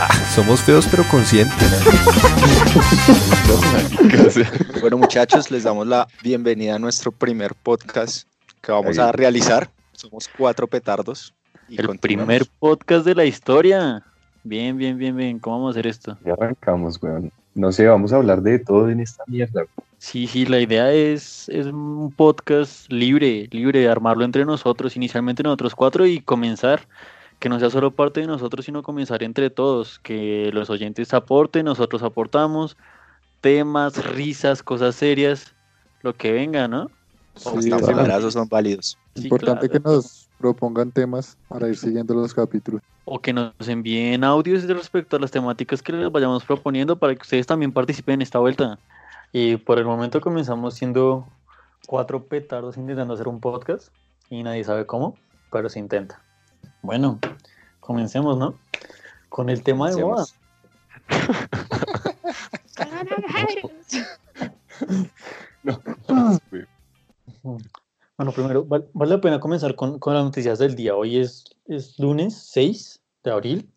somos feos pero conscientes. bueno muchachos, les damos la bienvenida a nuestro primer podcast que vamos a realizar. Somos cuatro petardos. Y El primer podcast de la historia. Bien, bien, bien, bien. ¿Cómo vamos a hacer esto? Ya arrancamos, weón. No sé, vamos a hablar de todo en esta mierda. Sí, sí, la idea es, es un podcast libre, libre de armarlo entre nosotros, inicialmente nosotros cuatro y comenzar que no sea solo parte de nosotros, sino comenzar entre todos, que los oyentes aporten, nosotros aportamos, temas, risas, cosas serias, lo que venga, ¿no? Sí, abrazos son válidos. Importante que nos propongan temas para ir siguiendo los capítulos. O que nos envíen audios respecto a las temáticas que les vayamos proponiendo para que ustedes también participen en esta vuelta. Y por el momento comenzamos siendo cuatro petardos intentando hacer un podcast y nadie sabe cómo, pero se intenta. Bueno, comencemos, ¿no? Con el tema de moda. Bueno, primero, vale, la pena comenzar con, las noticias del día. Hoy es, es lunes 6 de abril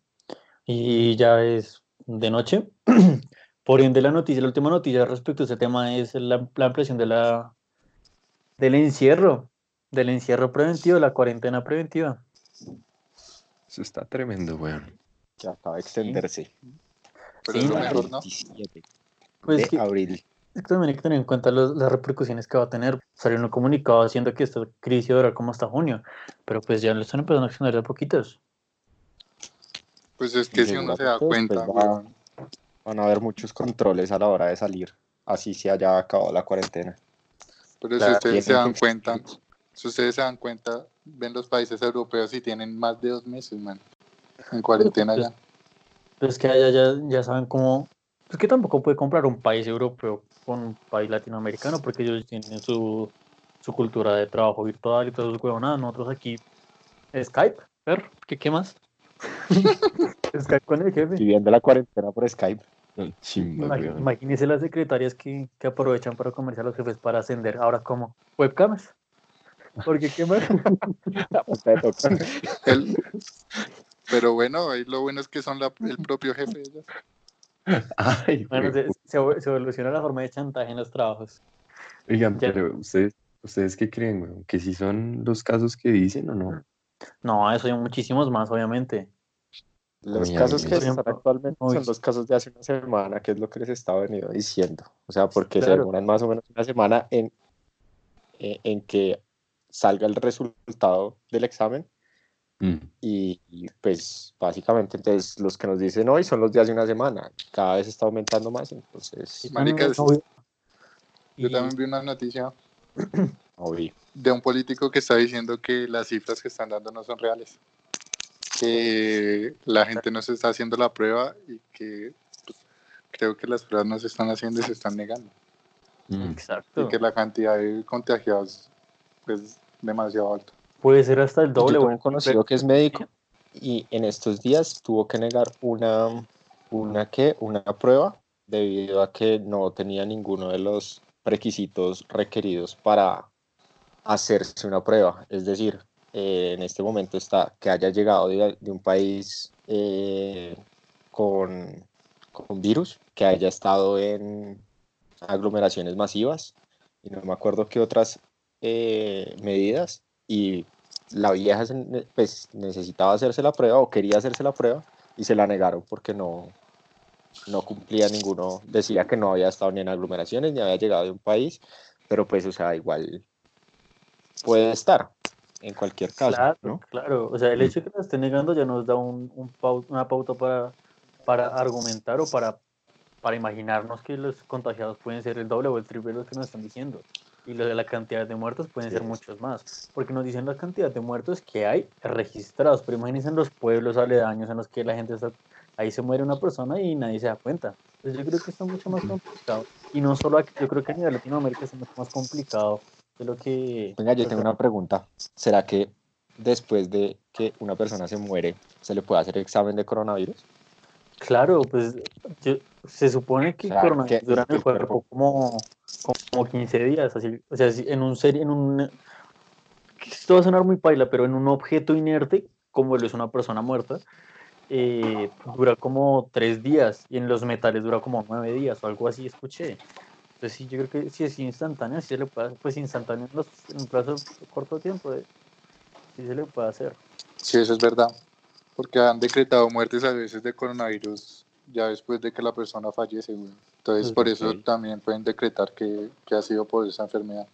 y ya es de noche. Por ende, la noticia, la última noticia respecto a este tema es la, la ampliación de la, del encierro, del encierro preventivo, la cuarentena preventiva. Eso está tremendo, weón. Ya acaba de extenderse. Pero es lo mejor, ¿no? Pues de abril. También hay que tener en cuenta las repercusiones que va a tener. Salió un comunicado haciendo que esta crisis dura como hasta junio, pero pues ya lo están empezando a extender de poquitos. Pues es que si uno se da pues, cuenta, van a haber muchos controles a la hora de salir, así se haya acabado la cuarentena. Pero si ustedes se dan cuenta, si ustedes se dan cuenta, ven los países europeos y tienen más de dos meses, man, en cuarentena ya. Pero es que allá ya, ya saben cómo. Es que tampoco puede comprar un país europeo con un país latinoamericano porque ellos tienen su, su cultura de trabajo virtual y todo eso, nada Nosotros aquí, Skype, ver, ¿qué, qué más? Skype con el jefe. Viviendo la cuarentena por Skype. Imagínense las secretarias que, que, aprovechan para comerciar a los jefes para ascender. Ahora, ¿cómo? ¿Webcams? Porque qué más. pero bueno, ahí lo bueno es que son el propio jefe. bueno, se, evoluciona la forma de chantaje en los trabajos. Oigan, pero ustedes, ¿ustedes qué creen, ¿Que si son los casos que dicen o no? No, eso hay muchísimos más, obviamente. Los casos que están actualmente son los casos de hace una semana, que es lo que les estaba venido diciendo. O sea, porque se demoran más o menos una semana en, en, en que salga el resultado del examen. Mm. Y, pues básicamente entonces los que nos dicen hoy son los días de una semana. Cada vez está aumentando más, entonces... yo también vi una noticia de un político que está diciendo que las cifras que están dando no son reales. Que la gente no se está haciendo la prueba y que pues, creo que las pruebas no se están haciendo y se están negando. Mm. Exacto. Y que la cantidad de contagiados pues demasiado alto. Puede ser hasta el doble. Yo tengo un conocido que es médico y en estos días tuvo que negar una, una, ¿qué? una prueba debido a que no tenía ninguno de los requisitos requeridos para hacerse una prueba. Es decir, eh, en este momento está que haya llegado de, un país eh, con, con virus, que haya estado en aglomeraciones masivas y no me acuerdo qué otras eh, medidas y la vieja pues, necesitaba hacerse la prueba o quería hacerse la prueba y se la negaron porque no, no cumplía ninguno, decía que no había estado ni en aglomeraciones ni había llegado de un país, pero pues, o sea, igual puede estar en cualquier caso. Claro, ¿no? claro. o sea, el hecho de que la esté negando ya nos da un, una pauta para, para argumentar o para, para imaginarnos que los contagiados pueden ser el doble o el triple de los que nos están diciendo y lo de la cantidad de muertos pueden ser muchos más, porque nos dicen la cantidad de muertos que hay registrados, pero imagínense en los pueblos aledaños en los que la gente está, ahí se muere una persona y nadie se da cuenta. Entonces yo creo que está mucho más complicado. Y no solo aquí, yo creo que a nivel Latinoamérica es mucho más complicado de lo que... Venga, yo tengo una pregunta. ¿Será que después de que una persona se muere, se le puede hacer examen de coronavirus? Claro, pues se supone que coronavirus dura en el cuerpo como como 15 días, así, o sea, en un serie, en un, esto va a sonar muy paila, pero en un objeto inerte, como lo es una persona muerta, eh, dura como tres días y en los metales dura como nueve días o algo así, escuché. Entonces sí, yo creo que si es instantáneo, si se le puede, pues instantáneo en, un plazo corto tiempo, eh, sí se le puede hacer. Sí, eso es verdad, porque han decretado muertes a veces de coronavirus ya después de que la persona fallece, Entonces pues por eso también pueden decretar que, que ha sido por esa enfermedad.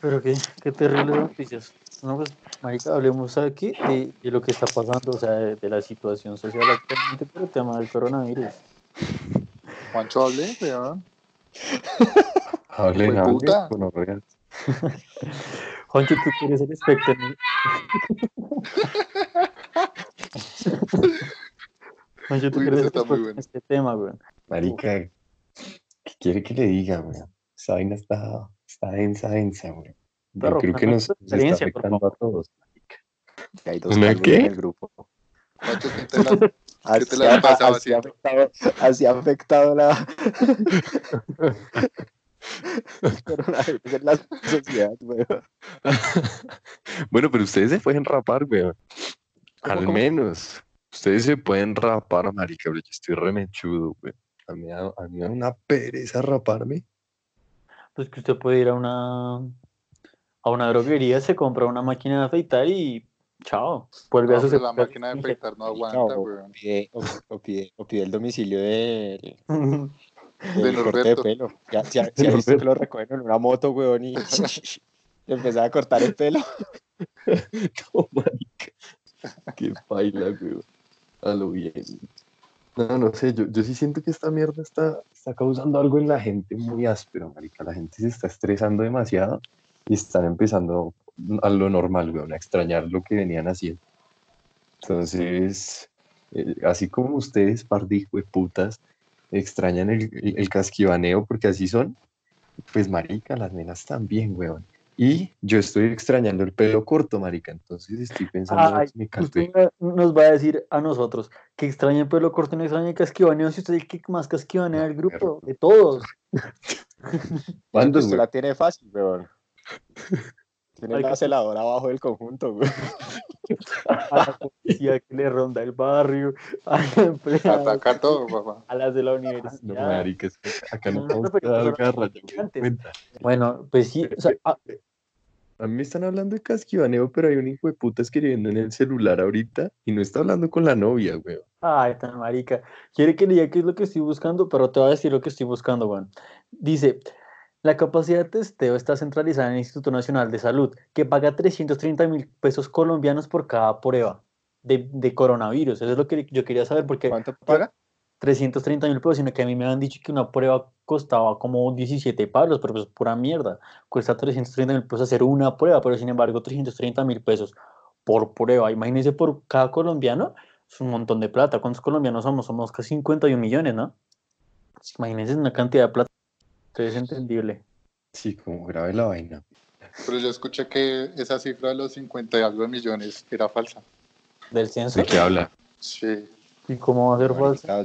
Pero qué, qué terribles noticias. No, pues, marica, hablemos aquí de, de, lo que está pasando, o sea, de, la situación social actualmente por el tema del coronavirus. Juancho, hable, weón. Hable, hable, Juancho, tú quieres el espectro. Juancho, tú quieres el bueno. este tema, weón. Marica, ¿qué quiere que le diga, weón? Esa vaina está, está densa, densa, weón. Yo creo que nos, nos está afectando a todos. Que hay dos ¿Una qué? en el grupo. ¿qué te la, ¿qué te la pasado así, afectado, así ha afectado la... en la sociedad, weón. bueno, pero ustedes se pueden rapar, weón. Al menos. Ustedes se pueden rapar, marica, yo estoy remechudo, weón. A mí, a mí me da una pereza raparme. Pues que usted puede ir a una a una droguería, se compra una máquina de afeitar y chao, vuelve a su... La máquina de afeitar no aguanta, o, pide, o, pide, o, pide, el domicilio de... de corte de pelo. Ya, ya, ya visto que lo recogen en una moto, weón, y empezaba a cortar el pelo. no, marica. Qué baila, weón. Lo bien. No, no sé, yo, yo sí siento que esta mierda está, está causando algo en la gente muy áspero, marica. La gente se está estresando demasiado y están empezando a lo normal, weón, a extrañar lo que venían haciendo. Entonces, eh, así como ustedes, par de putas, extrañan el, el, casquivaneo porque así son, pues marica, las nenas también, weón. Y yo estoy extrañando el pelo corto, marica, entonces estoy pensando en mi nos va a decir a nosotros que extraña el pelo corto y no extraña el casquivaneo, si usted es el que más casquivanea del grupo, de todos. ¿Cuándo? Usted la tiene fácil, weón. Tiene la celadora abajo del conjunto, güey. A la policía que le ronda el barrio, a la empresa. Ataca todo, papá. A las de la universidad. No, marica, que acá no, no podemos dar garra, Bueno, pues sí, o sea, a... a... mí me están hablando de casquivaneo, pero hay un hijo de puta escribiendo en el celular ahorita y no está hablando con la novia, güey. Ay, tan marica. Quiere que le diga qué es lo que estoy buscando, pero te voy a decir lo que estoy buscando, güey. Dice, la capacidad de testeo está centralizada en el Instituto Nacional de Salud, que paga 330 mil pesos colombianos por cada prueba de, de, coronavirus. Eso es lo que yo quería saber. Porque ¿Cuánto paga? 330 mil pesos, sino que a mí me han dicho que una prueba costaba como 17 palos, pero pues pura mierda. Cuesta 330 mil pesos hacer una prueba, pero sin embargo 330 mil pesos por prueba. Imagínense por cada colombiano, es un montón de plata. ¿Cuántos colombianos somos? Somos casi 51 millones, ¿no? Imagínense una cantidad de plata es entendible. Sí, como grave la vaina. Pero yo escuché que esa cifra de los 50 y algo millones era falsa. ¿Del censo? ¿De qué habla? Sí. ¿Y cómo va a ser falsa?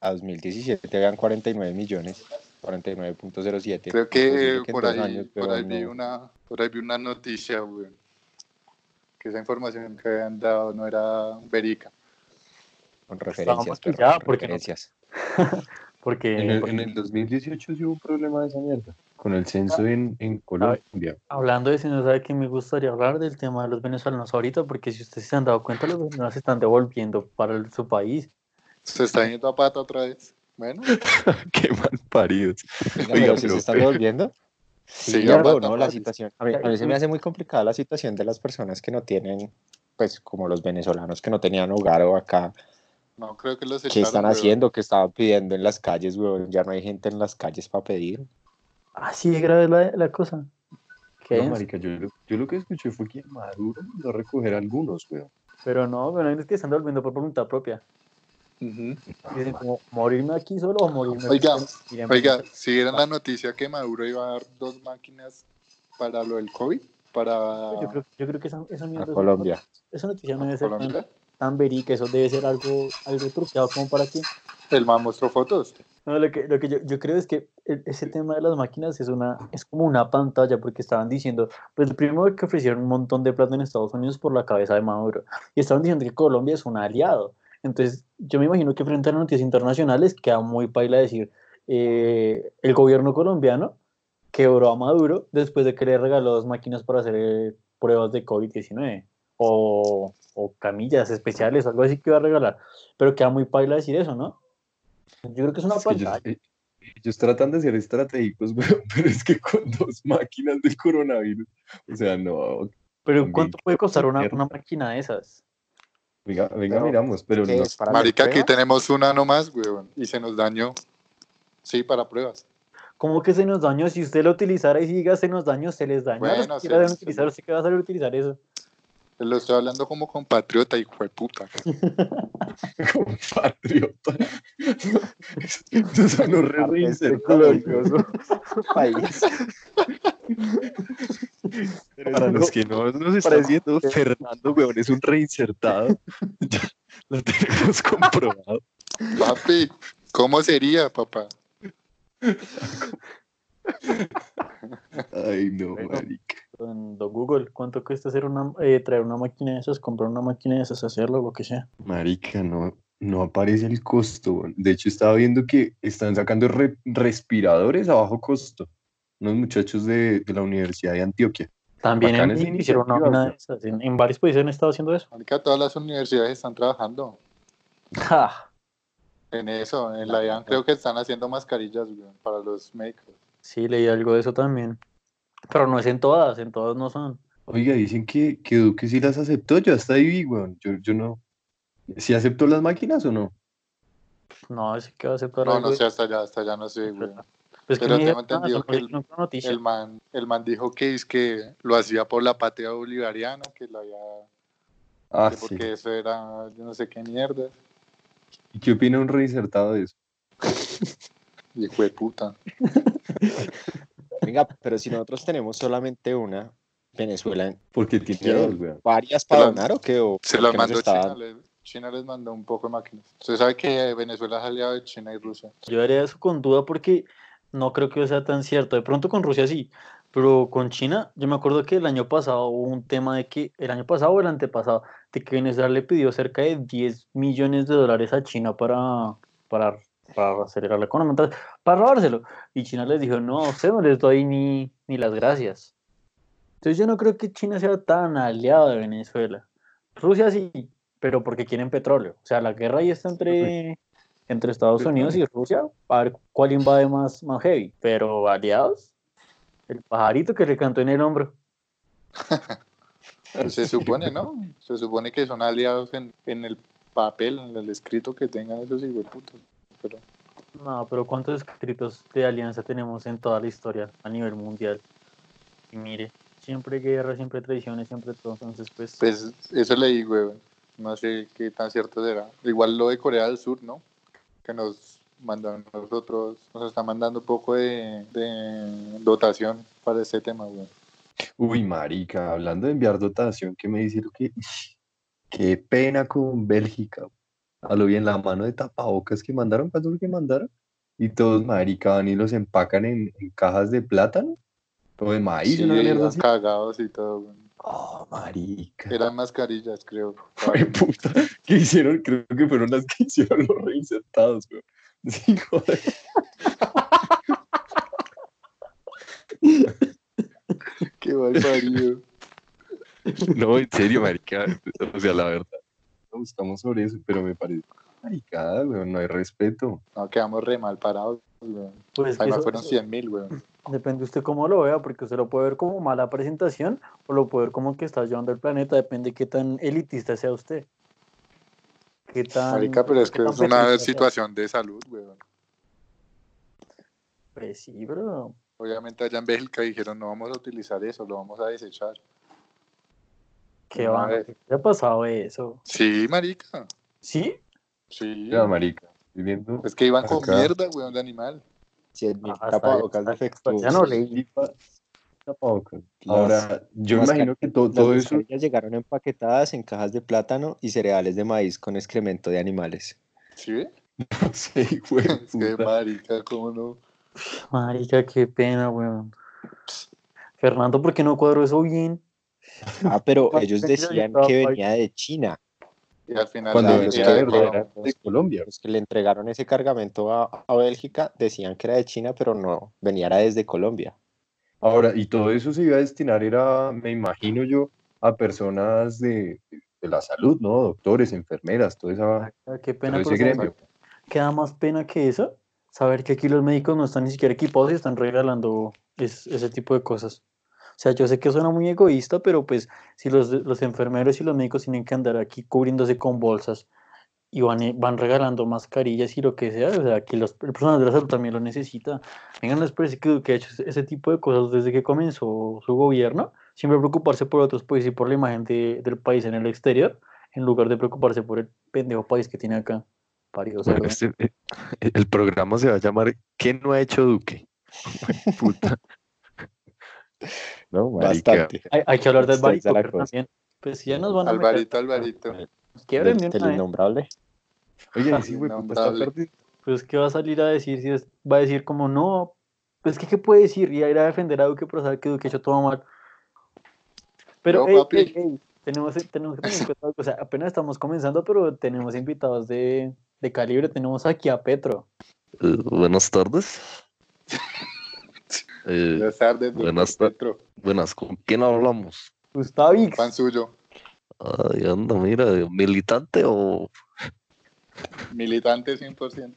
A 2017 habían 49 millones. 49.07. Creo que, por, ahí, por, ahí vi una, por ahí vi una noticia, güey, que esa información que habían dado no era verica. Con referencias, pero ya, porque referencias. Porque en el, 2018 sí hubo un problema de esa mierda, con el censo en, en Colombia. Hablando de no ¿sabe que me gustaría hablar del tema de los venezolanos ahorita? Porque si ustedes se han dado cuenta, los venezolanos se están devolviendo para su país. Se están yendo a pata otra vez. Bueno. Qué mal paridos. Oiga, si se están devolviendo. Sí, no, la situación. A mí, a mí se me hace muy complicada la situación de las personas que no tienen, pues como los venezolanos que no tenían hogar o acá no, creo que los ¿Qué están haciendo? ¿Qué estaban pidiendo en las calles, weón? Ya no hay gente en las calles para pedir. Ah, sí, es grave la, la cosa. ¿Qué no, marica, yo, yo, lo que escuché fue que Maduro mandó a recoger algunos, weón. Pero no, pero no es que están volviendo por voluntad propia. Dicen como, morirme aquí solo o morirme Oiga, oiga, si era la noticia que Maduro iba a dar dos máquinas para lo del COVID, para... Yo creo, yo creo que esa, esa mierda... A Colombia. Esa noticia no debe ser tan verica, eso debe ser algo, algo truqueado como para que... El man mostró fotos. No, lo que, lo que yo, yo, creo es que ese tema de las máquinas es, una, es como una pantalla, porque estaban diciendo, pues primero que ofrecieron un montón de plata en Estados Unidos por la cabeza de Maduro, y estaban diciendo que Colombia es un aliado. Entonces, yo me imagino que frente a las noticias internacionales queda muy paila decir, eh, el gobierno colombiano quebró a Maduro después de que le regaló dos máquinas para hacer eh, pruebas de COVID-19 o, o, camillas especiales, algo así que iba a regalar. Pero queda muy paila decir eso, ¿no? Yo creo que es una pantalla. Eh, ellos, tratan de ser estratégicos, pero es que con dos máquinas del coronavirus, o sea, no. Pero ¿cuánto puede costar una, una máquina de esas? Venga, venga miramos, pero no. Marica, aquí tenemos una nomás, weón, y se nos dañó. Sí, para pruebas. ¿Cómo que se nos dañó? Si usted lo utilizara y diga se nos dañó, se les dañó. Bueno, si deben utilizar, ¿usted qué va a saber utilizar eso? Lo estoy hablando como compatriota, hijo de puta. compatriota. Eso sonó re reinsertado. país. Para los que no nos está diciendo, Fernando, weón, es un reinsertado. Ya lo tenemos comprobado. Papi, ¿cómo sería, papá? Ay, no, marica. En Google, ¿cuánto cuesta hacer una, eh, traer una máquina de esas, comprar una máquina de esas, hacerlo, lo que sea? Marica, no, no aparece el costo. De hecho, estaba viendo que están sacando respiradores a bajo costo. Unos muchachos de, de la Universidad de Antioquia. También en, hicieron una máquina de esas. En, en, varios países han estado haciendo eso. Marica, todas las universidades están trabajando. En eso, en la IAN creo que están haciendo mascarillas para los médicos. Sí, leí algo de eso también. Pero no es en todas, en todas no son. Oiga, dicen que, que Duque sí las aceptó, yo hasta ahí, weón. Yo, yo no. ¿Sí aceptó las máquinas o no? No, es que va a aceptar. No, no sé, hasta allá, hasta allá no sé, güey. Pues Pero tengo entendido que el, el, man, el man dijo que es que lo hacía por la patria bolivariana, que lo había. Ah, sí. Porque eso era, yo no sé qué mierda. ¿Y qué opina un reinsertado de eso? Hijo de puta. Venga, pero si nosotros tenemos solamente una, Venezuela. Porque tiene varias para donar o qué? se las mandó China, China les mandó un poco de máquinas. Usted sabe que Venezuela es aliado de China y Rusia. Yo haría eso con duda porque no creo que sea tan cierto. De pronto con Rusia sí, pero con China, yo me acuerdo que el año pasado hubo un tema de que, el año pasado o el antepasado, de que Venezuela le pidió cerca de 10 millones de dólares a China para, para, para acelerar la economía, para robárselo. Y China les dijo, no, a usted no les doy ni, ni las gracias. Entonces yo no creo que China sea tan aliado de Venezuela. Rusia sí, pero porque quieren petróleo. O sea, la guerra ahí está entre, entre Estados Unidos y Rusia, a ver cuál invade más, más heavy. Pero aliados, el pajarito que le cantó en el hombro. Se supone, ¿no? Se supone que son aliados en, el papel, en el escrito que tengan esos putos. Pero... No, pero ¿cuántos escritos de alianza tenemos en toda la historia a nivel mundial? Y mire, siempre guerra, siempre traiciones, siempre todo. Entonces, pues. Pues eso leí, güey. No sé qué tan cierto será. Igual lo de Corea del Sur, ¿no? Que nos mandan nosotros, nos está mandando un poco de, dotación para ese tema, güey. Uy, marica, hablando de enviar dotación, ¿qué me dice lo que... Qué pena con Bélgica. A lo bien, la mano de tapabocas que mandaron, ¿cuánto que mandaron? Y todos, marica, van y los empacan en, cajas de plátano, o de maíz, sí, una cagados y todo, güey. Oh, marica. Eran mascarillas, creo. Ay, puta. ¿Qué hicieron? Creo que fueron las que hicieron los reinsertados, güey. Sí, joder. Qué mal parido. No, en serio, marica. O sea, la verdad. No buscamos sobre eso, pero me parece maricada, weón. No hay respeto. No, quedamos re mal parados, weón. Pues Además fueron 100 mil, weón. Depende usted cómo lo vea, porque usted lo puede ver como mala presentación o lo puede ver como que está llevando el planeta. Depende de qué tan elitista sea usted. ¿Qué Marica, pero es que es una situación de salud, weón. Pues sí, bro. Obviamente allá en Bélgica dijeron, no vamos a utilizar eso, lo vamos a desechar. ¿Qué va? ¿Qué ha pasado eso? Sí, marica. ¿Sí? Sí. Ya, marica. Viviendo es que iban con mierda, weón, de animal. Sí, mi tapabocas defectuoso. Ya no leí. Ahora, yo imagino que todo, todo eso. llegaron empaquetadas en cajas de plátano y cereales de maíz con excremento de animales. ¿Sí? sí, güey. Es que marica, ¿cómo no? Marica, qué pena, weón. Fernando, ¿por qué no cuadro eso bien? Ah, pero ellos decían que venía de China. Y al final Cuando era- de era- Colombia. de Colombia. Los que le entregaron ese cargamento a, a Bélgica decían que era de China, pero no, venía era desde Colombia. Ahora, y todo eso se iba a destinar, era, me imagino yo, a personas de, de la salud, ¿no? Doctores, enfermeras, todo esa, Qué pena, todo ese ¿sabes gremio. qué da más pena que eso? Saber que aquí los médicos no están ni siquiera equipados y están regalando es- ese tipo de cosas. O sea, yo sé que suena muy egoísta, pero pues si los, los enfermeros y los médicos tienen que andar aquí cubriéndose con bolsas y van, eh, van regalando mascarillas y lo que sea, o sea, que los el personal de la salud también lo necesita. Vengan, les parece que, que ha hecho ese, tipo de cosas desde que comenzó su gobierno, siempre preocuparse por otros países y por la imagen de- del país en el exterior, en lugar de preocuparse por el pendejo país que tiene acá. Parido Bueno, este- eh, el programa se va a llamar ¿Qué no ha hecho Duque? Puta. No, marica. Bastante. Hay, hay que hablar Poker cosa. también. Pues ya nos van a meter- Alvarito, Alvarito. Quiebren de una vez. innombrable. Oye, sí, güey, puta, está Innombrable. perdido. Pues ¿qué va a salir a decir? Si es- va a decir como no, pues ¿qué, qué puede decir? Y a ir a defender a Duque pero saber que Duque ha hecho todo mal. Pero No, ey, papi. ey, ey, tenemos, tenemos que tener en cuenta, o sea, apenas estamos comenzando, pero tenemos invitados de, de calibre. Tenemos aquí a Petro. Eh, buenas tardes. Eh, Buenas tardes, Buenas Petro. buenas, ¿con quién hablamos? Gustavix. Pan suyo. Ay, anda, mira, militante o Militante 100%.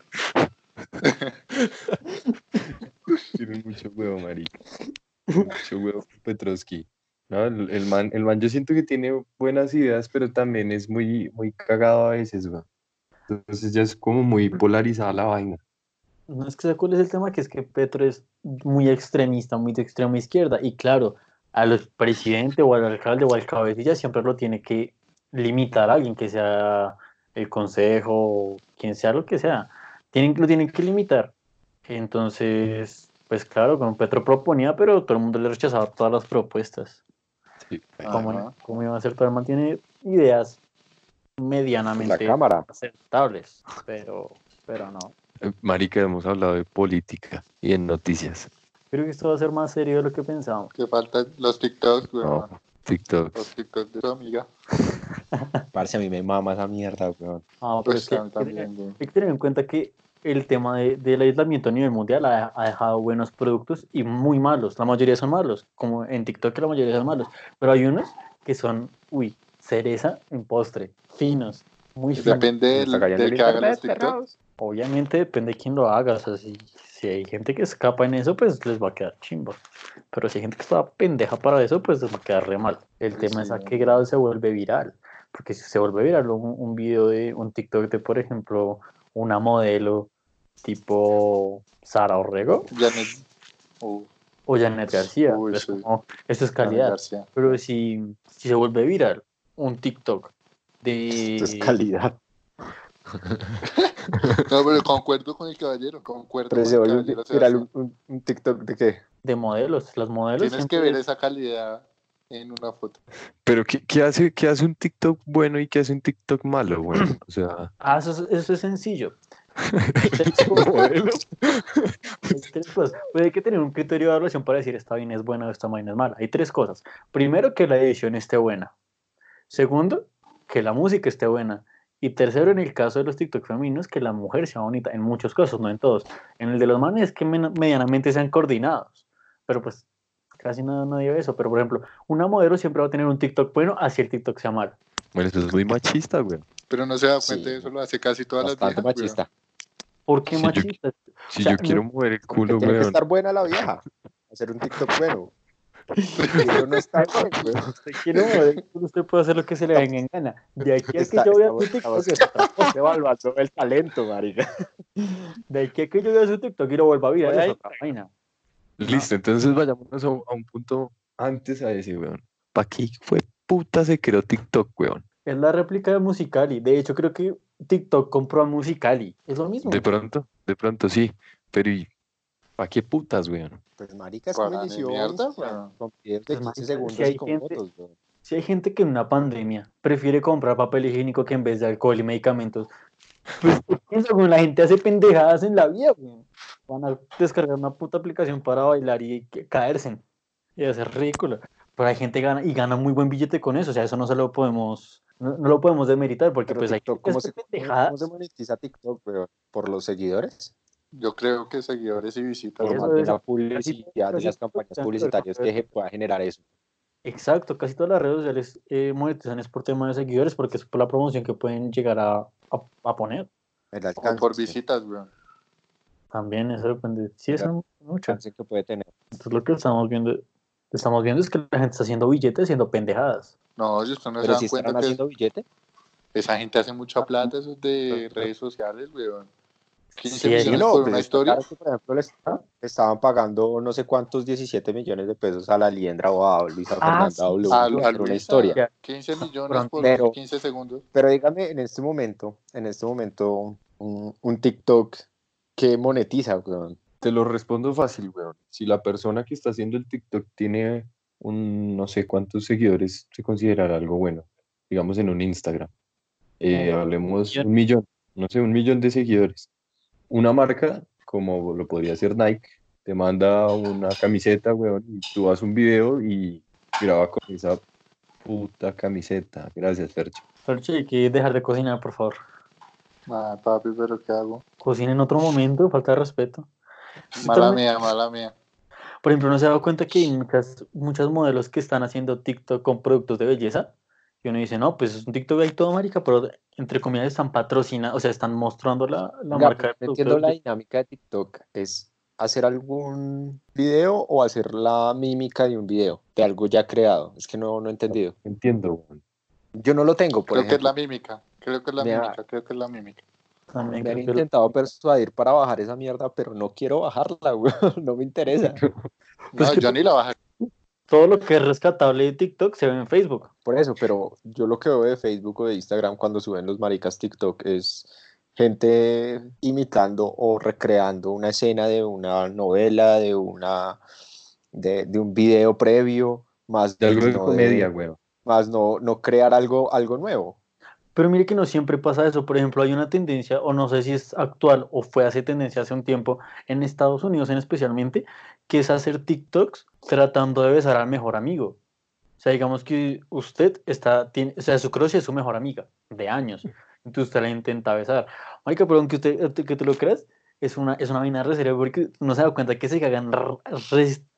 Tienen mucho huevo, marica. Mucho huevo Petrovsky. No, el, el man, el man yo siento que tiene buenas ideas, pero también es muy, muy cagado a veces, güey. Entonces ya es como muy polarizada la vaina. No es que sé cuál es el tema, que es que Petro es muy extremista, muy de extrema izquierda. Y claro, al presidente o al alcalde o al cabecilla siempre lo tiene que limitar a alguien que sea el consejo, quien sea lo que sea. Tienen, lo tienen que limitar. Entonces, pues claro, con Petro proponía, pero todo el mundo le rechazaba todas las propuestas. Sí. ¿Cómo, cómo iba a ser? Todo tiene ideas La medianamente cámara. aceptables, pero, pero no. Eh, Marica, hemos hablado de política y en noticias. Creo que esto va a ser más serio de lo que pensábamos. Que faltan los TikToks, güey. No, TikTok. Los TikToks de tu amiga. Parce, a mí me mama esa mierda, weón. Ah, pero Pues es que tam- también, güey. hay que tener en cuenta que el tema de- del aislamiento a nivel mundial ha, ha dejado buenos productos y muy malos. La mayoría son malos, como en TikTok la mayoría son malos. Pero hay unos que son, uy, cereza en postre, finos, muy finos. Depende del, del el que haga los TikToks. Obviamente depende de quién lo haga. O sea, si, si hay gente que escapa en eso, pues les va a quedar chimba. Pero si hay gente que está pendeja para eso, pues les va a quedar re mal. El Pues tema es a qué grado se vuelve viral. Porque si se vuelve viral un, un video de un TikTok de, por ejemplo, una modelo tipo Sara Orrego Janet. Uh, o Janet García, Uy, pues sí. como, esto es calidad. Pero si, si se vuelve viral un TikTok de... Esto es calidad. No, pero concuerdo con el caballero. Concuerdo Pero con el caballero. Sebastián. un, TikTok de qué? de modelos. Las modelos Tienes que ver es- esa calidad en una foto. Pero ¿qué, qué hace, ¿qué hace un TikTok bueno y qué hace un TikTok malo, güey? O sea, Ah, eso, es- eso es sencillo. Hay tres cosas. Pues hay que tener un criterio de evaluación para decir esta vaina es buena o esta vaina es mala. Hay tres cosas. Primero, que la edición esté buena. Segundo, que la música esté buena. Y tercero, en el caso de los TikTok femeninos, que la mujer sea bonita. En muchos casos, no en todos. En el de los manes es que men- medianamente sean coordinados. Pero pues casi no, no digo eso. Pero por ejemplo, una modelo siempre va a tener un TikTok bueno, así el TikTok sea malo. bueno, eso es muy machista, güey. Pero no se da Sí. cuenta de eso, lo hace casi todas las viejas. güey. machista. ¿Por qué Sí, yo- machista? Si O sea, yo quiero mover el culo, tiene que güey. estar buena la vieja. Hacer un TikTok bueno. Y eso no está bien, quiere mover, usted puede hacer lo que se le venga en gana. De aquí a que Está- yo vea su TikTok, el talento, marica. De aquí a que yo vea su TikTok y lo vuelva a vaina. Listo, entonces vayámonos a, un- a un punto antes a decir, weón. ¿Para qué fue puta se creó TikTok, weón? Es la réplica de Musicali. De hecho, creo que TikTok compró a Musicali. Es lo mismo. De pronto, de pronto sí. Pero ¿y para qué putas, weón? Pues marica, es como ni inició mierda, Instagram, weón. con videos de Pues, 15 marica, segundos si hay y con gente- fotos, weón. Si hay gente que en una pandemia prefiere comprar papel higiénico que en vez de alcohol y medicamentos, pues ¿qué piensa, güey? la gente hace pendejadas en la vida, güey. Van a descargar una puta aplicación para bailar y caerse. Y hacer ridículo. Pero hay gente que gana y gana muy buen billete con eso. O sea, eso no se lo podemos no, lo podemos demeritar porque pues TikTok, ¿cómo, se, ¿cómo, se, monetiza TikTok, ¿Por los seguidores? Yo creo que seguidores y visitas. Por la publicidad y las campañas publicitarias que pueda generar eso. Exacto, casi todas las redes sociales eh, monetizan es por tema de seguidores porque es por la promoción que pueden llegar a, a, poner. O por visitas, bro. También eso depende. Sí, es mucho. que puede tener. Entonces lo que estamos viendo, estamos viendo es que la gente está haciendo billetes haciendo pendejadas. No, yo no se dan cuenta que haciendo billete? esa gente hace mucha plata esos de redes sociales, weón. 15 millones por una historia. por ejemplo, le estaban pagando no sé cuántos 17 millones de pesos a la Liendra o a Luisa ah, Fernanda por una historia. 15 millones por 15 segundos. Pero dígame, en este momento, en este momento, un, un TikTok que monetiza, weón. Te lo respondo fácil, weón. Si la persona que está haciendo el TikTok tiene un no sé cuántos seguidores, se considerará algo bueno. Digamos en un Instagram. Eh, hablemos un millón, no sé, un millón de seguidores una marca, como lo podría ser Nike, te manda una camiseta, weón, y tú haces un video y graba con esa puta camiseta. Gracias, Fercho. Fercho, hay que dejar de cocinar, por favor. Ah, papi, pero ¿qué hago? Cocina en otro momento, falta de respeto. Mala mía, mala mía. Por ejemplo, ¿no se ha dado cuenta que hay muchas, muchos modelos que están haciendo TikTok con productos de belleza? Y uno dice, no, pues es un TikTok ahí todo marica, pero entre comillas están patrocinados, o sea, están mostrando la, la marca. No entiendo la dinámica de TikTok, es hacer algún video o hacer la mímica de un video, de algo ya creado. Es que no, no he entendido. Entiendo. Yo no lo tengo, por Creo que es la mímica, creo que es la mímica, creo que es la mímica. me han intentado persuadir para bajar esa mierda, pero no quiero bajarla, güey. no me interesa. no, yo ni la bajé todo lo que es rescatable de TikTok se ve en Facebook. Por eso, pero yo lo que veo de Facebook o de Instagram cuando suben los maricas TikTok es gente imitando o recreando una escena de una novela, de una de, un video previo, más de algo de comedia, güey. Más no, no crear algo, algo nuevo. Pero mire que no siempre pasa eso. Por ejemplo, hay una tendencia, o no sé si es actual o fue hace tendencia hace un tiempo, en Estados Unidos en especialmente, que es hacer TikToks tratando de besar al mejor amigo. O sea, digamos que usted está, tiene, o sea, su crush es su mejor amiga de años. Entonces usted la intenta besar. Marica, perdón que usted que te lo creas, es una, es una vaina re seria porque no se da cuenta que se cagan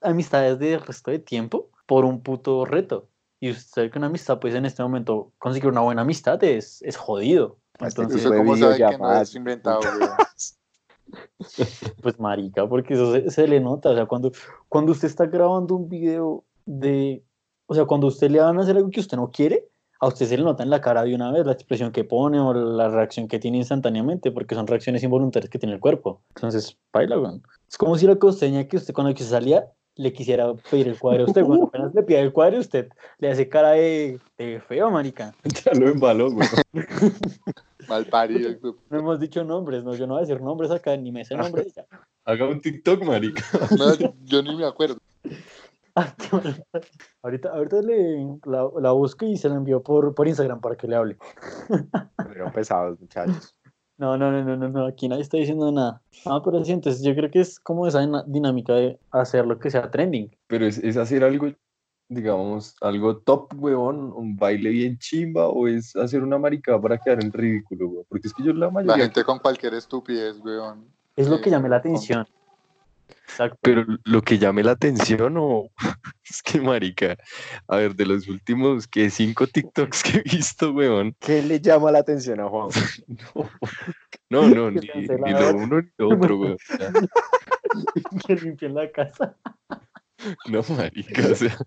amistades de resto de tiempo por un puto reto. Y usted que una amistad, pues en este momento conseguir una buena amistad es, es jodido. Entonces, ¿cómo sabe que no es inventado, Pues marica, porque eso se, le nota, o sea, cuando, cuando usted está grabando un video de, o sea, cuando usted le van a hacer algo que usted no quiere, a usted se le nota en la cara de una vez la expresión que pone o la reacción que tiene instantáneamente, porque son reacciones involuntarias que tiene el cuerpo. Entonces, baila, Es como si la costeña que usted cuando que salía le quisiera pedir el cuadro a usted. Cuando apenas le pide el cuadro, usted le hace cara de, de feo, marica. Ya lo embaló, güey. Mal parido No hemos dicho nombres, no, yo no voy a decir nombres acá, ni me sé nombres. Haga un TikTok, marica. yo ni me acuerdo. Ah, ahorita, ahorita le, la, la, busco y se la envió por, por Instagram para que le hable. Pero pesados, muchachos. No, no, no, no, no, aquí nadie está diciendo nada. Ah, pero sí, entonces yo creo que es como esa dinámica de hacer lo que sea trending. Pero es, es hacer algo, digamos, algo top, weón, un baile bien chimba, o es hacer una maricada para quedar en ridículo, weón. Porque es que yo la mayoría... La gente con cualquier estupidez, weón. Es lo que llame la atención. Pero lo que llame la atención o es que marica, a ver, de los últimos que cinco TikToks que he visto, weón. ¿Qué le llama la atención a Juan? no, no, ni, lo uno ni lo otro, weón. que limpien la casa. No, marica, o sea.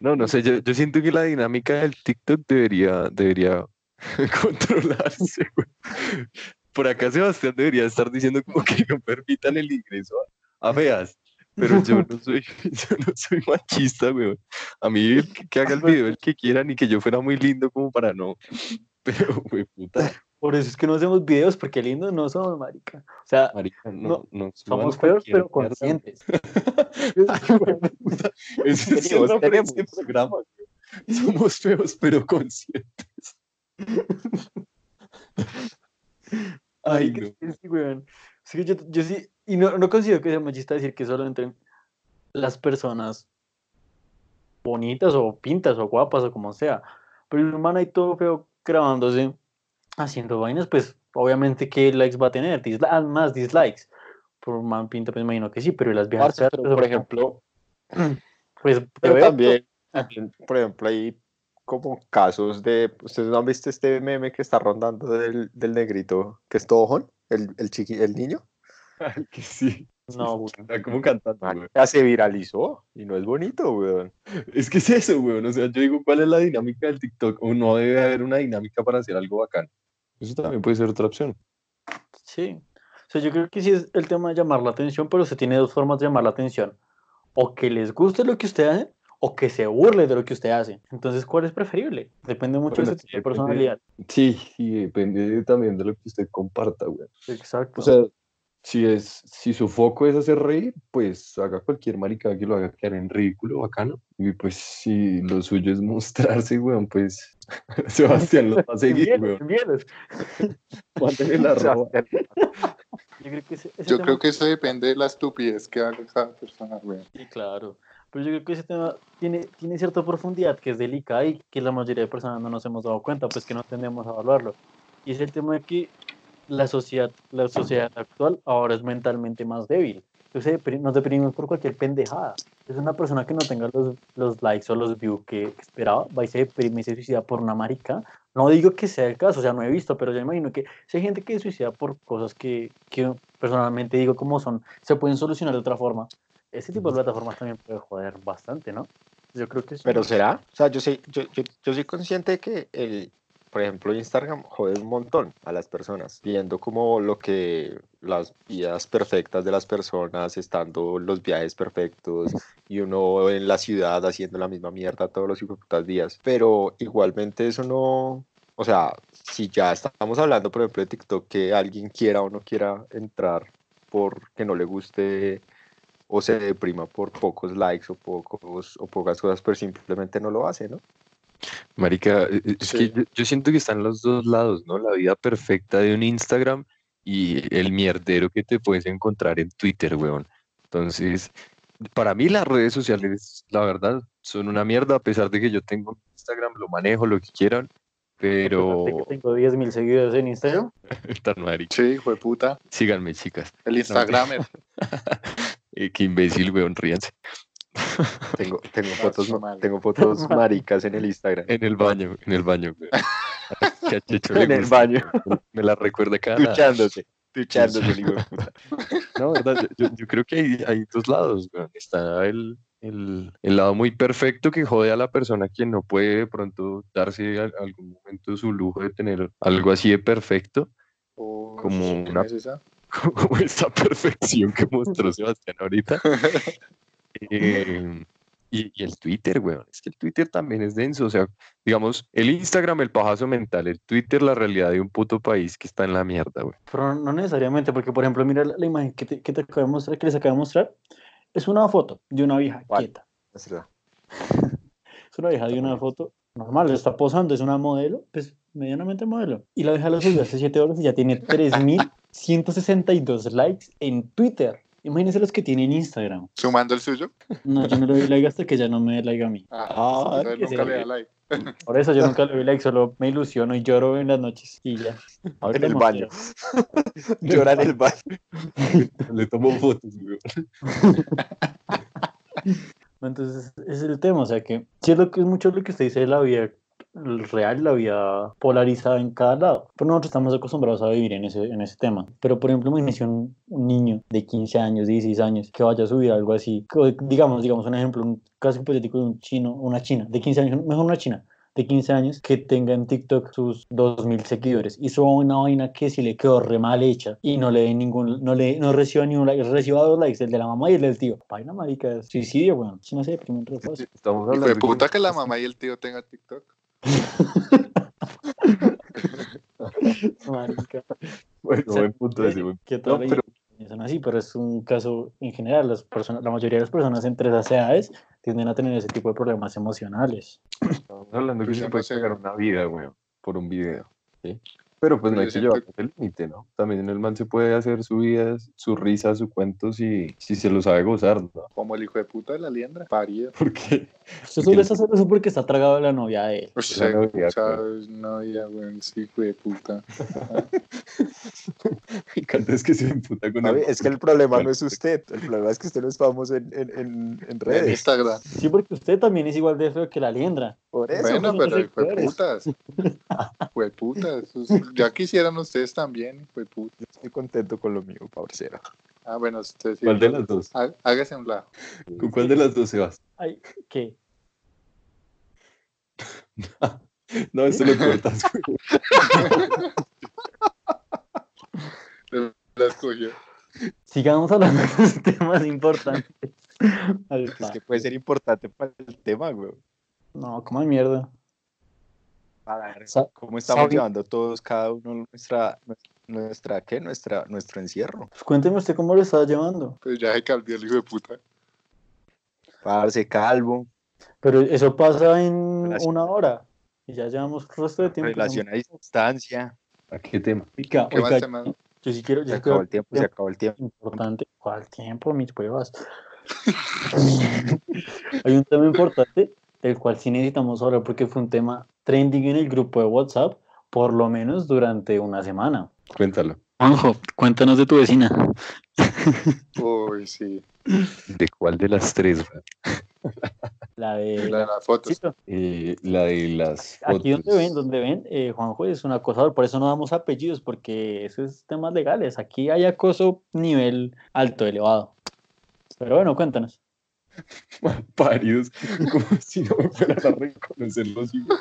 No, no sé, yo, yo siento que la dinámica del TikTok debería, debería controlarse, weón por acá Sebastián debería estar diciendo como que no permitan el ingreso a, feas. Pero yo no soy, yo no soy machista, weón. A mí que, haga el video el que quiera, ni que yo fuera muy lindo como para no. Pero, weón, puta. Por eso es que no hacemos videos, porque lindos no somos, marica. O sea, marica, no, no, somos feos, pero conscientes. Eso es este programa. Somos feos, pero conscientes. Ay, no. sí, weón. Sí, yo, yo, sí, y no, no considero que sea machista decir que solo entre las personas bonitas o pintas o guapas o como sea. Pero el man ahí todo feo grabándose, haciendo vainas, pues obviamente que likes va a tener, ah, más dislikes. Por man pinta, pues imagino que sí, pero las viejas. por ejemplo, pues también, por ejemplo, hay como casos de. ¿Ustedes no han visto este meme que está rondando del, del negrito que es todo el, el, chiqui, el niño? que sí. No, está como cantando. Ya se viralizó y no es bonito, weón. Es que es eso, weón. O sea, yo digo, ¿cuál es la dinámica del TikTok? O no debe haber una dinámica para hacer algo bacán. Eso también puede ser otra opción. Sí. O sea, yo creo que sí es el tema de llamar la atención, pero se tiene dos formas de llamar la atención. O que les guste lo que usted hace, o que se burle de lo que usted hace. Entonces, ¿cuál es preferible? Depende mucho de su personalidad. Sí, sí, depende también de lo que usted comparta, güey. Exacto. O sea, si, es, si su foco es hacer reír, pues haga cualquier maricada que lo haga quedar en ridículo, bacano. Y pues si lo suyo es mostrarse, weón, pues Sebastián lo va a seguir, weón. la ropa. Yo creo que, Yo creo que eso depende de la estupidez que haga cada persona, weón. Sí, claro. Pero yo creo que ese tema tiene, tiene cierta profundidad que es delicada y que la mayoría de personas no nos hemos dado cuenta, pues que no tendemos a evaluarlo. Y es el tema de que la sociedad, la sociedad actual ahora es mentalmente más débil. Entonces nos deprimimos por cualquier pendejada. Es una persona que no tenga los, los likes o los views que, esperaba, va y se deprime y se suicida por una marica. No digo que sea el caso, o sea, no he visto, pero yo imagino que si hay gente que se suicida por cosas que, que personalmente digo como son, se pueden solucionar de otra forma. Ese tipo de plataformas también puede joder bastante, ¿no? Yo creo que sí. Pero será, o sea, yo, sé, yo, yo, yo soy consciente de que el, por ejemplo, Instagram jode un montón a las personas, viendo como lo que las vidas perfectas de las personas, estando los viajes perfectos y uno en la ciudad haciendo la misma mierda todos los días. Pero igualmente eso no, o sea, si ya estamos hablando, por ejemplo, de TikTok, que alguien quiera o no quiera entrar porque no le guste o se deprima por pocos likes o pocos o pocas cosas, pero simplemente no lo hace, ¿no? Marica, e, e, es que yo, siento que están los dos lados, ¿no? La vida perfecta de un Instagram y el mierdero que te puedes encontrar en Twitter, weón. Entonces, para mí las redes sociales, la verdad, son una mierda, a pesar de que yo tengo Instagram, lo manejo, lo que quieran, pero... Tengo 10 mil seguidores en Instagram. Tan marica. Sí, hijo de puta. Síganme, chicas. El Instagramer. Eh, qué imbécil, weón, ríanse. Tengo, tengo fotos, tengo fotos maricas en el Instagram. En el baño, en el baño. en el baño. Me la recuerda cada Duchándose. Duchándose, No, verdad, yo, yo, creo que hay, hay dos lados. Está el, el, el, lado muy perfecto que jode a la persona quien no puede de pronto darse a, algún momento su lujo de tener algo así de perfecto. como una, como esa perfección que mostró Sebastián ahorita. Eh, y, el Twitter, weón. Es que el Twitter también es denso. O sea, digamos, el Instagram, el pajazo mental, el Twitter, la realidad de un puto país que está en la mierda, weón. Pero no necesariamente, porque por ejemplo, mira la, imagen que te, que te acabo de mostrar, que les acabo de mostrar. Es una foto de una vieja quieta. Es, es una vieja de una foto normal, está posando, es una modelo, pues medianamente modelo. Y la vieja lo subió hace 7 horas y ya tiene 3.162 likes en Twitter. Imagínense los que tienen Instagram. ¿Sumando el suyo? No, yo no le doy like hasta que ya no me dé like a mí. Ah, ah nunca le da like. Por eso yo nunca le doy like, solo me ilusiono y lloro en las noches y ya. Ahora en el baño. Llora en el baño. le tomo fotos, güey. Entonces, ese es el tema, o sea que, si es lo que es mucho lo que usted dice de la vida real, la vida polarizada en cada lado. Pero nosotros estamos acostumbrados a vivir en ese, en ese tema. Pero, por ejemplo, imagínese un, un niño de 15 años, 16 años, que vaya a subir algo así. Digamos, digamos un ejemplo, un caso hipotético de un chino, una china, de 15 años, mejor una china, de 15 años que tenga en TikTok sus 2000 seguidores y suba una vaina que si le quedó re mal hecha y no le dé ningún, no le no reciba ni un like, reciba dos likes, el de la mamá y el del tío. Vaina marica, suicidio, bueno, si no sé, primero Estamos hablando de puta que la mamá y el tío tengan TikTok. Bueno, buen punto ese, ¿Qué tal? pero... Son así, pero es un caso en general. Las personas, la mayoría de las personas entre esas edades tienden a tener ese tipo de problemas emocionales. Estamos hablando que se puede pegar una vida, güey, por un video. ¿sí? Pero pues no hay que llevar el límite, ¿no? También el man se puede hacer su vida, su risa, su cuento si, si se lo sabe gozar, ¿no? Como el hijo de puta de la liendra, parido. ¿Por qué? Usted suele hacer eso porque está tragado de la novia de él. O sea, novia, sabes, novia, güey, sí, hijo de puta. Me encanta es que se emputa con él. Es que el problema no es usted, el problema es que usted no es famoso en, en, en, redes. En Instagram. Sí, porque usted también es igual de feo que la liendra. Por eso. Bueno, pero hijo de putas. Hijo de putas. Ya quisieran ustedes también, pues puta. Estoy contento con lo mío, parcero. Ah, bueno, usted ¿Cuál de las dos? Hágase un lado. ¿Con cuál de las dos se vas? Ay, ¿qué? no, eso lo cortas. la escogió. Sigamos hablando de los temas importantes. Es que puede ser importante para el tema, güey. No, como ¿Cómo estamos llevando todos, cada uno nuestra, nuestra, ¿qué? Nuestra, nuestro encierro. Pues cuénteme usted cómo lo está llevando. Pues ya se calvió el hijo de puta. Parse calvo. Pero eso pasa en una hora. Y ya llevamos el resto de tiempo. Relación a distancia. ¿A qué tema? ¿Qué Yo sí quiero. se acabó el tiempo, se acabó el tiempo. Importante. ¿Cuál tiempo, mis pruebas? Hay un tema importante del cual sí necesitamos hablar porque fue un tema trending en el grupo de WhatsApp por lo menos durante una semana. Cuéntalo. Juanjo, cuéntanos de tu vecina. Uy, sí. ¿De cuál de las tres? La de, la de las fotos. Eh, la de las fotos. Aquí donde ven, donde ven, eh, Juanjo es un acosador, por eso no damos apellidos, porque eso es temas legales. Aquí hay acoso nivel alto, elevado. Pero bueno, cuéntanos. Varios, como si no me fueran a reconocer los hijos.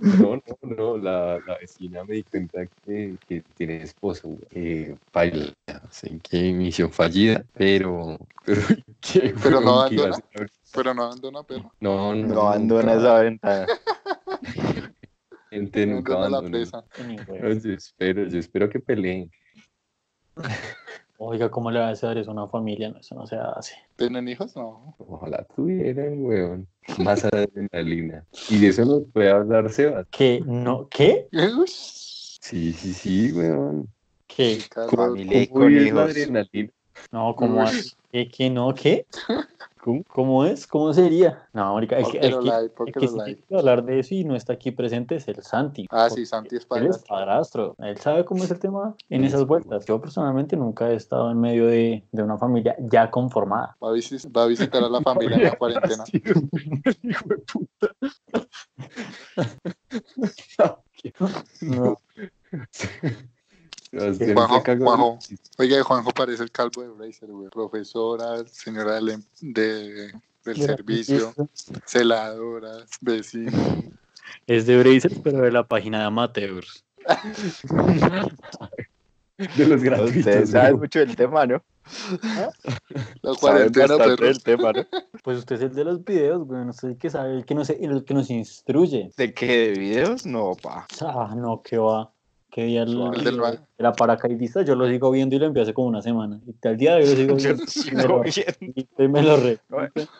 No, no, no, la, la, vecina me di cuenta que, que tiene esposo, eh, falla, sé qué misión fallida, pero, pero, pero no abandona, pero no abandona, pero. No, no, no abandona esa ventana. Gente nunca abandona. La presa. Yo espero, yo espero que peleen. Oiga, ¿cómo le va a hacer eso a una familia? No, eso no se hace. ¿Tienen hijos? No. Ojalá tuvieran, weón. Más adrenalina. Y de eso nos puede hablar Sebas. ¿Qué? ¿No? ¿Qué? Sí, sí, sí, weón. ¿Qué? Familia y con hijos. No, ¿cómo así? ¿Qué? ¿Qué? ¿No? ¿Qué? ¿Cómo? es? ¿Cómo sería? No, marica, es que, es que, que hablar de eso y no está aquí presente es el Santi. Ah, sí, Santi es padrastro. Él es padrastro. Él sabe cómo es el tema en esas vueltas. Yo personalmente nunca he estado en medio de, de una familia ya conformada. Va a, visitar a la familia en la cuarentena. Hijo de puta. no. Juanjo, Juanjo, oiga, Juanjo parece el calvo de Bracer, güey. Profesora, señora del, em, de, del servicio, celadora, vecina. Es de Bracer, pero de la página de amateurs. de los gratuitos. Ustedes saben mucho del tema, ¿no? La cuarentena, pero... del tema, ¿no? Pues usted es el de los videos, güey. No sé el que sabe, el que, nos, el que nos instruye. ¿De qué? ¿De videos? No, pa. Ah, no, qué va que el, era paracaidista, yo lo sigo viendo y lo envié hace como una semana. Y al día de hoy lo sigo viendo. y me lo re.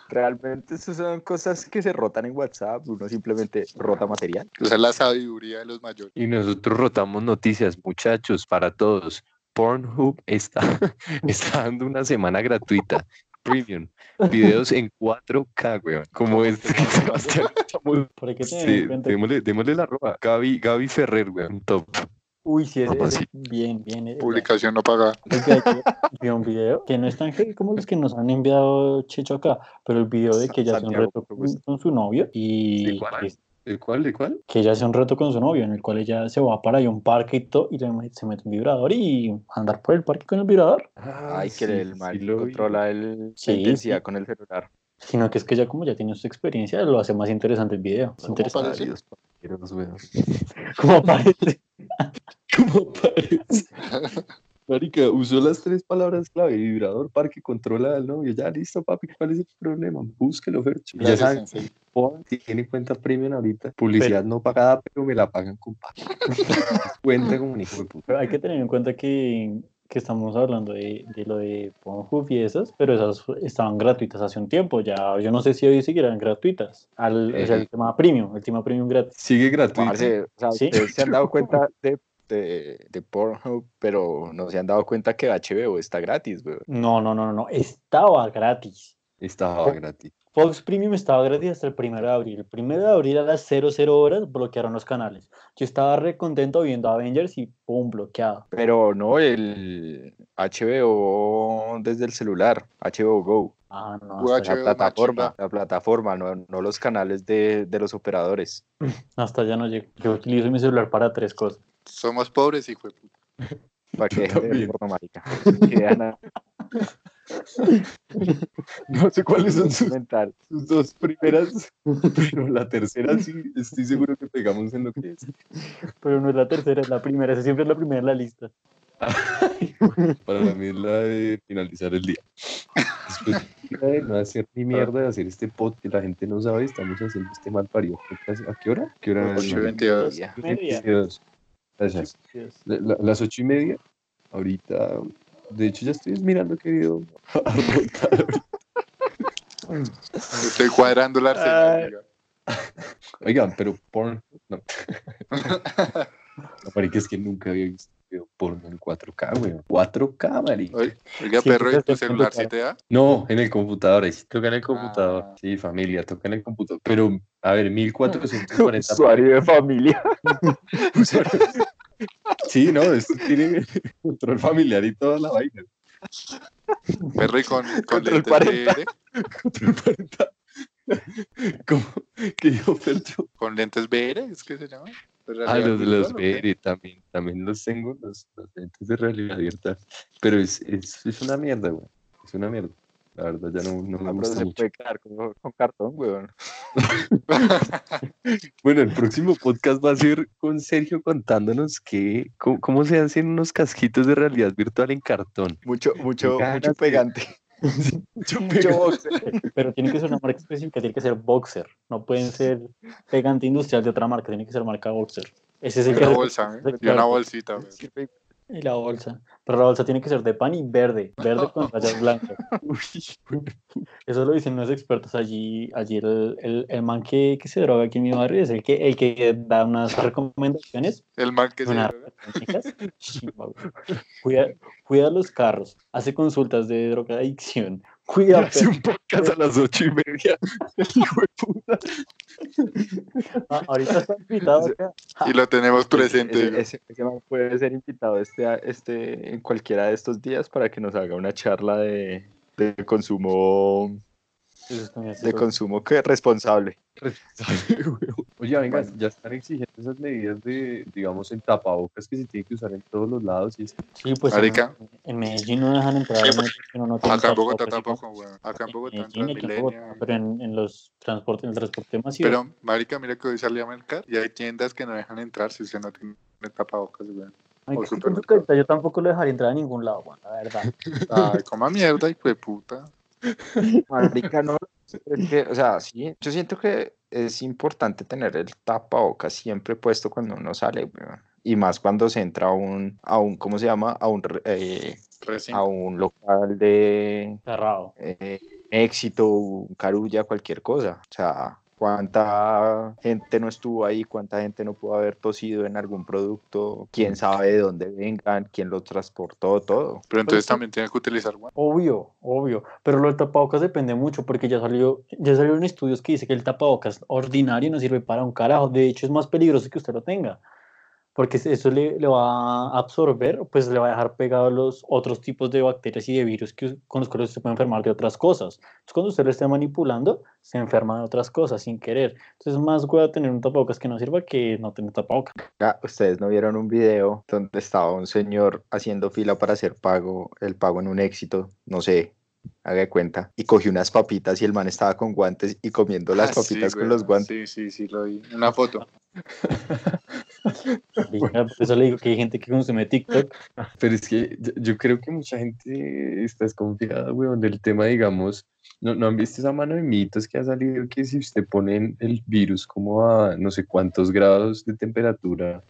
Realmente esas son cosas que se rotan en WhatsApp, uno simplemente rota material. Esa es la sabiduría de los mayores. Y nosotros rotamos noticias, muchachos, para todos. Pornhub está, está dando una semana gratuita premium. Videos en 4K, weón. Como este que Sebastián. Por qué sí, démosle, démosle, la ropa. Gaby, Gaby Ferrer, weón, top. Uy, sí, es, bien, bien. Publicación no pagada. Vi un video que no es tan heavy como los que nos han enviado Checho acá, pero el video de que ella hace un reto con, su novio y... ¿El cuál? ¿De cuál? Que ella hace un reto con su novio, en el cual ella se va para ahí un parque y todo, y se mete un vibrador y andar por el parque con el vibrador. Ay, que el mal controla el, la intensidad con el celular. Sino que es que ya como ya tiene su experiencia, lo hace más interesante el video. ¿Cómo parece? ¿Cómo parece? ¿Cómo parece? Marica, usó las tres palabras clave, vibrador, parque, controla al novio. Ya, listo, papi, ¿cuál es el problema? Búsquelo, Fercho. Ya saben, tiene cuenta premium ahorita. Publicidad no pagada, pero me la pagan con papi. cuenta como un hijo de puta. Pero hay que tener en cuenta que que estamos hablando de, de, lo de Pornhub y esas, pero esas estaban gratuitas hace un tiempo, ya yo no sé si hoy seguirán gratuitas, al, o sea, el tema premium, el tema premium gratis. Sigue gratuito. o sea, ¿Sí? ¿Ustedes se han dado cuenta de de, de Pornhub, pero no se han dado cuenta que HBO está gratis, weón. No, no, no, no, estaba gratis. Estaba gratis. Fox Premium estaba gratis hasta el 1 de abril. El 1 de abril a las 00 horas bloquearon los canales. Yo estaba re contento viendo Avengers y pum, bloqueado. Pero no el HBO desde el celular, HBO Go. Ah, no. la plataforma, la plataforma, no, no los canales de, de, los operadores. Hasta ya no llego. Yo utilizo mi celular para tres cosas. Somos pobres, hijo de puta. Para que de marica. No sé cuáles son sus, sus, dos primeras, pero la tercera sí, estoy seguro que pegamos en lo que es. Pero no es la tercera, es la primera, esa siempre es la primera en la lista. Para mí es la de finalizar el día. Después de no hacer ni mierda, de hacer este pod que la gente no sabe, estamos haciendo este mal parido. ¿A qué hora? ¿Qué hora? 8.22. Gracias. las ocho y media, ahorita de hecho, ya estoy mirando, querido. Estoy cuadrando la arsenal. Oigan, pero porn. No. no, que es que nunca había visto porno en 4K, güey. 4K, marica. Oiga, perro, ¿y tu celular sí te da? No, en el computador, ahí sí toca en el computador. Ah. Sí, familia, toca en el computador. Pero, a ver, 1440. Usuario de familia. Sí, no, esto tiene control familiar y toda la vaina. Perry con, con. Control parental. ¿Cómo? ¿Qué dijo Fercho? ¿Con lentes VR? ¿Es que se llama? Ah, los de los VR también, también los tengo, los, los, lentes de realidad abierta. Pero es, es, es una mierda, güey. Es una mierda. La verdad ya no, no me gusta se puede quedar con, con cartón, weón. bueno, el próximo podcast va a ser con Sergio contándonos que, cómo, se hacen unos casquitos de realidad virtual en cartón. Mucho, mucho, mucho pegante. mucho, mucho boxer. Pero tiene que ser una marca específica, tiene que ser boxer. No pueden ser pegante industrial de otra marca, tiene que ser marca boxer. Ese es el una bolsa, ¿eh? una bolsita. Y la bolsa. Pero la bolsa tiene que ser de pan y verde, verde con rayas blancas. Eso lo dicen los expertos allí. Allí el, el, el man que, que, se droga aquí en mi barrio es el que, el que da unas recomendaciones. El man que se droga. Cuida, cuida los carros, hace consultas de drogadicción, Cuidado. Hace un podcast a las ocho y media. Hijo de puta. Ah, ahorita está invitado acá. Y lo tenemos presente. Ese, ese, puede ser invitado este, este, en cualquiera de estos días para que nos haga una charla de, de consumo de consumo que responsable. Oye, venga, ya están exigiendo esas medidas de, digamos, en tapabocas que se tienen que usar en todos los lados. Y Sí, pues en, en, Medellín no dejan entrar. no, no acá en Bogotá tampoco, güey. Acá en Bogotá Pero en, en, los transportes, en el transporte masivo. Pero, marica, mira que hoy salí a mercar y hay tiendas que no dejan entrar si usted no tiene tapabocas, güey. yo tampoco lo dejaría entrar a ningún lado, güey, la verdad. Ay, coma mierda, hijo de puta. Marica, no, es que, o sea, sí, yo siento que es importante tener el tapabocas siempre puesto cuando uno sale, y más cuando se entra a un, a un ¿cómo se llama? A un, eh, a un local de... Cerrado. Eh, éxito, un carulla, cualquier cosa, o sea, cuánta gente no estuvo ahí, cuánta gente no pudo haber tosido en algún producto, quién sabe de dónde vengan, quién lo transportó, todo. Pero entonces también tiene que utilizar Obvio, obvio, pero lo del tapabocas depende mucho porque ya salió, ya salieron estudios que dice que el tapabocas ordinario no sirve para un carajo, de hecho es más peligroso que usted lo tenga porque eso le, le, va a absorber, pues le va a dejar pegados los otros tipos de bacterias y de virus que, con los cuales se puede enfermar de otras cosas. Entonces, cuando usted lo esté manipulando, se enferma de otras cosas sin querer. Entonces, más a tener un tapabocas que no sirva que no tener tapabocas. Ya, ustedes no vieron un video donde estaba un señor haciendo fila para hacer pago, el pago en un éxito, no sé, haga de cuenta, y cogió unas papitas y el man estaba con guantes y comiendo las ah, papitas con los guantes. Sí, sí, sí, lo vi. Una foto. eso le digo que hay gente que consume TikTok. Pero es que yo, creo que mucha gente está desconfiada, weón, del tema, digamos, no, no han visto esa mano de mitos que ha salido que si usted pone el virus como a no sé cuántos grados de temperatura,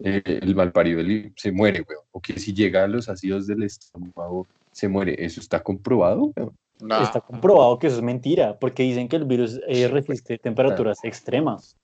eh, el malparido se muere, weón. O que si llega a los ácidos del estómago, se muere. ¿Eso está comprobado? Está comprobado que eso es mentira, porque dicen que el virus eh, resiste temperaturas extremas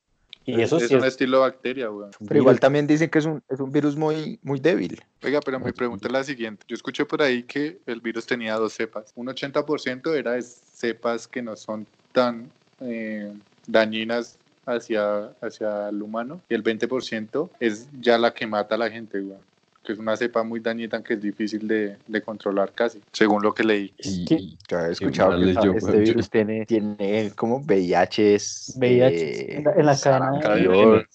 Y eso es, sí un estilo bacteria, weón. Pero igual también dicen que es un, es un virus muy, muy débil. Oiga, pero mi pregunta es la siguiente. Yo escuché por ahí que el virus tenía dos cepas. Un 80% era de cepas que no son tan eh, dañinas hacia, hacia el humano y el 20% es ya la que mata a la gente, weón. Que es una cepa muy dañina que es difícil de, de controlar casi, según lo que leí. Y yo he escuchado que yo, este weón. virus tiene, tiene como VIH. es, VIH, eh, en la- en la cadena de-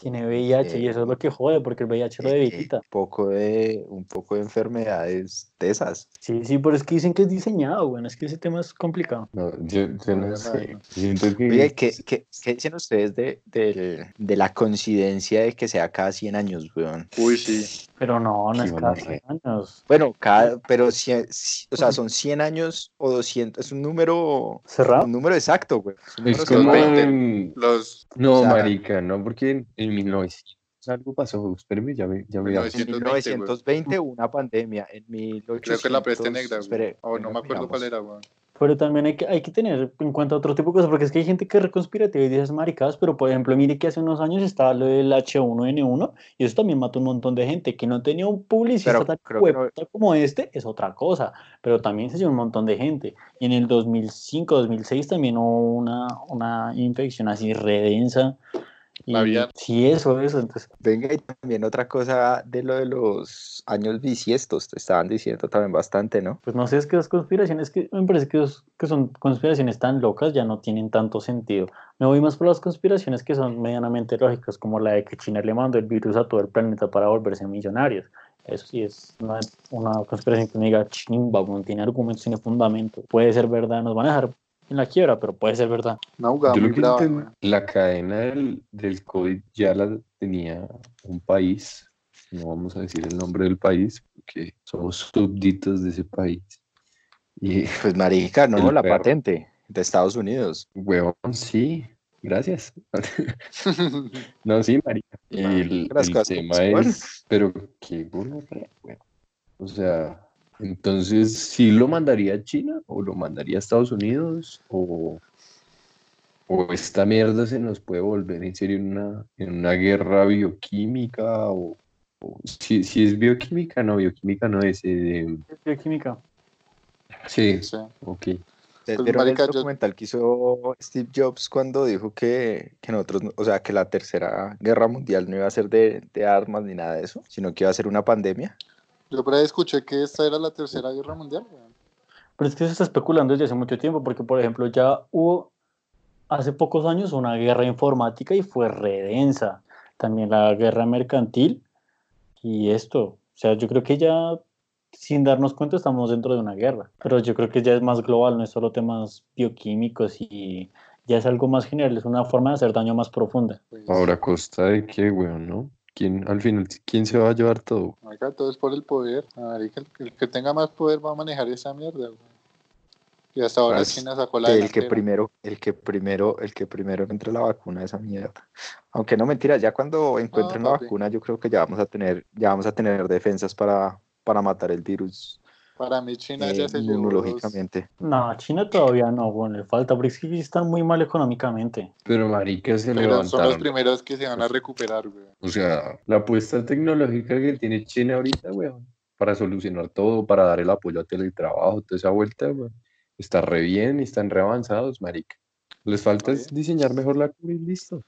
Tiene VIH y eso es lo que jode, porque el VIH lo eh, debilita. un poco de un poco de enfermedades tesas. Sí, sí, pero es que dicen que es diseñado, bueno, es que ese tema es complicado. No, yo, yo no Oigan, sé. Siento que. Oye, ¿qué, qué, qué dicen ustedes de, de, de la coincidencia de que sea cada 100 años, weón? Uy, sí. Pero no, no es cada a re- 100 años. Bueno, cada, pero cien- ci- o sea, son 100 años o 200, es un número, ¿Cerrado? un número exacto, güey. Es un Es como. cerrado. 20. en- Los No, O sea- marica, no, porque en, en 1900 algo pasó. Espérame, ya me, ya me 1900. En 120, güey. 1920 hubo una pandemia, en 1800... creo que la peste negra, güey. espere, O no me acuerdo miramos. cuál era, weón. Pero también hay que, hay que tener en cuenta otro tipo de cosas, porque es que hay gente que es reconspirativa y dice maricadas, pero por ejemplo, mire que hace unos años estaba lo del H1N1 y eso también mató un montón de gente. Que no tenía un publicista Pero tan no- como este es otra cosa, pero también se llevó un montón de gente. Y en el 2005, 2006 también hubo una, una infección así redensa. La aviar. sí, eso, eso. Entonces, Venga, y también otra cosa de lo de los años bisiestos, te estaban diciendo también bastante, ¿no? pues no sé, es que las conspiraciones que me parece que, que son conspiraciones tan locas ya no tienen tanto sentido. Me voy más por las conspiraciones que son medianamente lógicas, como la de que China le mandó el virus a todo el planeta para volverse millonarios. Eso sí es una, una conspiración que me diga chimba, weón, tiene argumentos, tiene fundamento. Puede ser verdad, nos van a dejar en la quiebra, pero puede ser verdad. Una jugada Yo muy lo que brava, enten- weón. la cadena del, del COVID ya la tenía un país, no vamos a decir el nombre del país, porque somos súbditos de ese país. Y, Pues marica, no, la perro. patente de Estados Unidos. huevón, sí, gracias. no, sí, marica. Y el, tema es, pero qué weón. O sea, entonces, ¿sí lo mandaría a China o lo mandaría a Estados Unidos o, o esta mierda se nos puede volver en serio en una, en una guerra bioquímica o, o si, si es bioquímica, no, bioquímica no es, eh, Bioquímica. sí, Sí. ok. ¿Ustedes Pues, el yo- documental que hizo Steve Jobs cuando dijo que, que nosotros, no- o sea, que la tercera guerra mundial no iba a ser de, de armas ni nada de eso, sino que iba a ser una pandemia? Yo por ahí escuché que esta era la tercera guerra mundial, weón. Pero es que se está especulando desde hace mucho tiempo, porque por ejemplo ya hubo hace pocos años una guerra informática y fue redensa. También la guerra mercantil y esto. O sea, yo creo que ya sin darnos cuenta estamos dentro de una guerra. Pero yo creo que ya es más global, no es solo temas bioquímicos y ya es algo más general, es una forma de hacer daño más profunda. Pues, Ahora, ¿a costa de qué, weón, no? ¿Quién, al final, ¿quién se va a llevar todo? Marica, todo es por el poder. Marica, el, el que tenga más poder va a manejar esa mierda, weón. Y hasta ahora Pues, China sacó la el que primero, el que primero, el que primero entre la vacuna esa mierda. Aunque no mentira, ya cuando encuentren la vacuna, yo creo que ya vamos a tener, ya vamos a tener defensas para, para matar el virus Para mí China eh, ya se inmunológicamente. No, China todavía no, bueno, le falta, porque que están muy mal económicamente. Pero marica se Pero son los levantaron. primeros que se van a recuperar, weón. O sea, la apuesta tecnológica que tiene China ahorita, weón, para solucionar todo, para dar el apoyo a teletrabajo, toda esa vuelta, weón, está re bien y están re avanzados, marica. Les falta es diseñar mejor la cura y listo.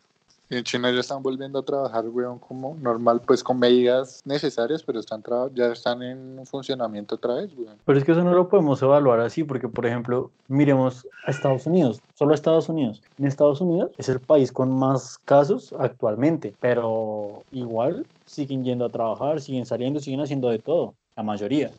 En China ya están volviendo a trabajar, weón, como normal, pues con medidas necesarias, pero están ya están en funcionamiento otra vez, weón. Pero es que eso no lo podemos evaluar así, porque por ejemplo, miremos a Estados Unidos, solo a Estados Unidos. En Estados Unidos es el país con más casos actualmente, pero igual siguen yendo a trabajar, siguen saliendo, siguen haciendo de todo, la mayoría.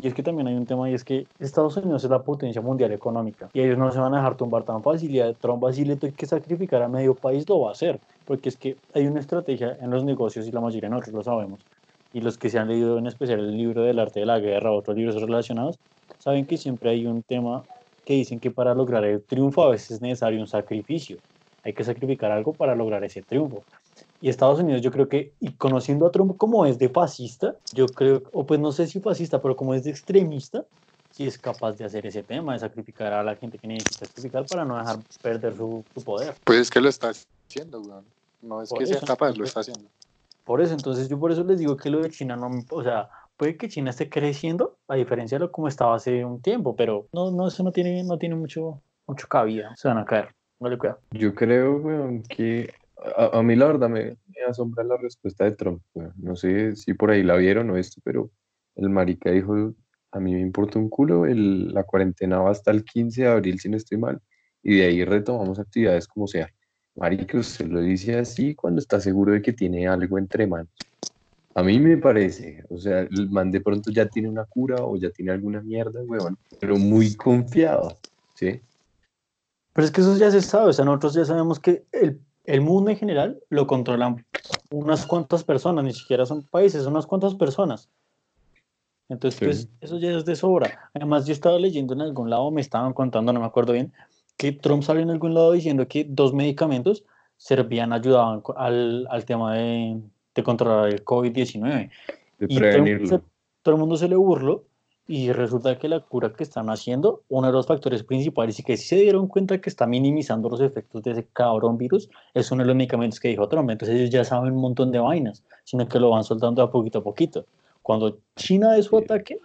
Y es que también hay un tema y es que Estados Unidos es la potencia mundial económica y ellos no se van a dejar tumbar tan fácil y a Trump así le tiene que sacrificar a medio país lo va a hacer, porque es que hay una estrategia en los negocios y la mayoría de nosotros lo sabemos. Y los que se han leído en especial el libro del arte de la guerra o otros libros relacionados, saben que siempre hay un tema que dicen que para lograr el triunfo a veces es necesario un sacrificio. Hay que sacrificar algo para lograr ese triunfo. Y Estados Unidos, yo creo que, y conociendo a Trump como es de fascista, yo creo, o pues no sé si fascista, pero como es de extremista, sí es capaz de hacer ese tema, de sacrificar a la gente que necesita sacrificar para no dejar perder su, su poder. Pues es que lo está haciendo, weón. No es que sea capaz, lo está haciendo. Por eso, entonces yo por eso les digo que lo de China no, o sea, puede que China esté creciendo, a diferencia de lo como estaba hace un tiempo, pero no, no, eso no tiene, no tiene mucho, mucho cabida, se van a caer, no le cuidado. Yo creo, weón, que a, mí la verdad me, asombra la respuesta de Trump, no sé si por ahí la vieron o esto, pero el marica dijo, a mí me importa un culo, el, la cuarentena va hasta el 15 de abril si no estoy mal, y de ahí retomamos actividades como sea. Marica, usted lo dice así cuando está seguro de que tiene algo entre manos. A mí me parece, o sea, el man de pronto ya tiene una cura o ya tiene alguna mierda, weón, pero muy confiado, ¿sí? Pero es que eso ya se sabe, o sea, nosotros ya sabemos que el, el mundo en general lo controlan unas cuantas personas, ni siquiera son países, son unas cuantas personas. Entonces, pues, eso ya es de sobra. Además, yo estaba leyendo en algún lado, me estaban contando, no me acuerdo bien, que Trump salió en algún lado diciendo que dos medicamentos servían, ayudaban al, al tema de, de controlar el COVID-19. Y todo el, mundo se le burló y resulta que la cura que están haciendo, uno de los factores principales y que sí se dieron cuenta que está minimizando los efectos de ese cabrón virus, es uno de los medicamentos que dijo Trump. Entonces ellos ya saben un montón de vainas, sino que lo van soltando a poquito a poquito. Cuando China de su ataque,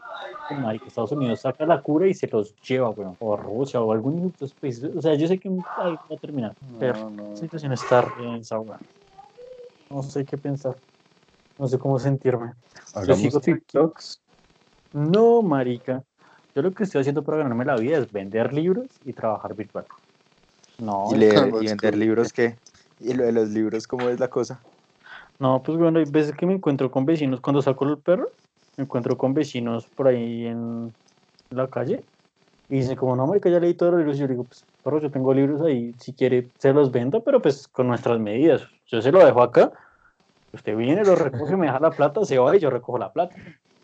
Estados Unidos saca la cura y se los lleva, bueno, o Rusia o algún país. O sea, yo sé que va a terminar, pero la situación está en esa no sé qué pensar. No sé cómo sentirme. ¿Hagamos TikToks? No, marica. Yo lo que estoy haciendo para ganarme la vida es vender libros y trabajar virtual. No. ¿Y, leer, y vender libros qué? ¿Y lo de los libros cómo es la cosa? No, pues bueno, hay veces que me encuentro con vecinos cuando saco el perro, me encuentro con vecinos por ahí en la calle y dicen como, no, marica, ya leí todos los libros y yo digo, pues, perro, yo tengo libros ahí, si quiere se los vendo, pero pues con nuestras medidas. Yo se lo dejo acá Usted viene, lo recoge, me deja la plata, se va y yo recojo la plata.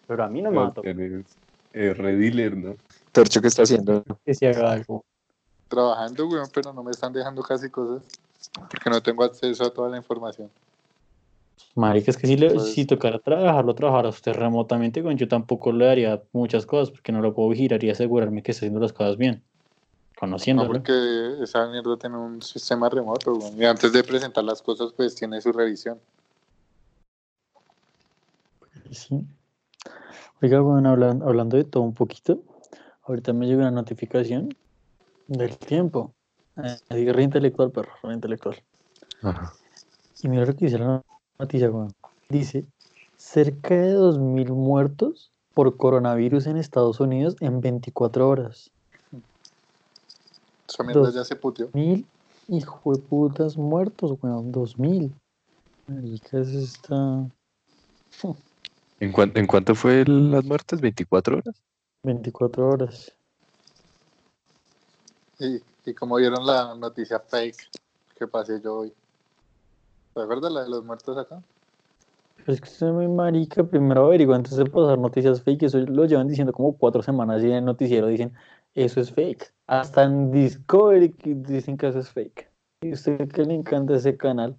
Pero a mí no me tocar. Es redealer, ¿no? Torcho, ¿qué está haciendo? Que se haga algo. Trabajando, weón, pero no me están dejando casi cosas. Porque no tengo acceso a toda la información. Marica, es que si, le, pues si tocara trabajarlo, trabajar a usted remotamente, yo tampoco le daría muchas cosas porque no lo puedo girar y asegurarme que está haciendo las cosas bien. Conociendo. No, porque esa mierda tiene un sistema remoto, weón. Y antes de presentar las cosas, pues tiene su revisión. Sí. Oiga, bueno, hablando, de todo un poquito, ahorita me llega una notificación del tiempo. Eh, reintelectual, perro, reintelectual. Y mira lo que dice la noticia, Dice, cerca de 2.000 muertos por coronavirus en Estados Unidos en 24 horas. Esa mierda ya se putió. Mil hijo de putas muertos, weón, 2.000. Marica, eso está... ¿En, cuánto, ¿En cuánto fue las muertes? ¿24 horas? 24 horas. Y, y como vieron la noticia fake que pasé yo hoy. ¿Te acuerdas la de los muertos acá? Es que soy muy marica. Primero averiguo antes de pasar noticias fake. Eso lo llevan diciendo como cuatro semanas y en el noticiero dicen eso es fake. Hasta en Discovery dicen que eso es fake. ¿Y usted qué le encanta ese canal?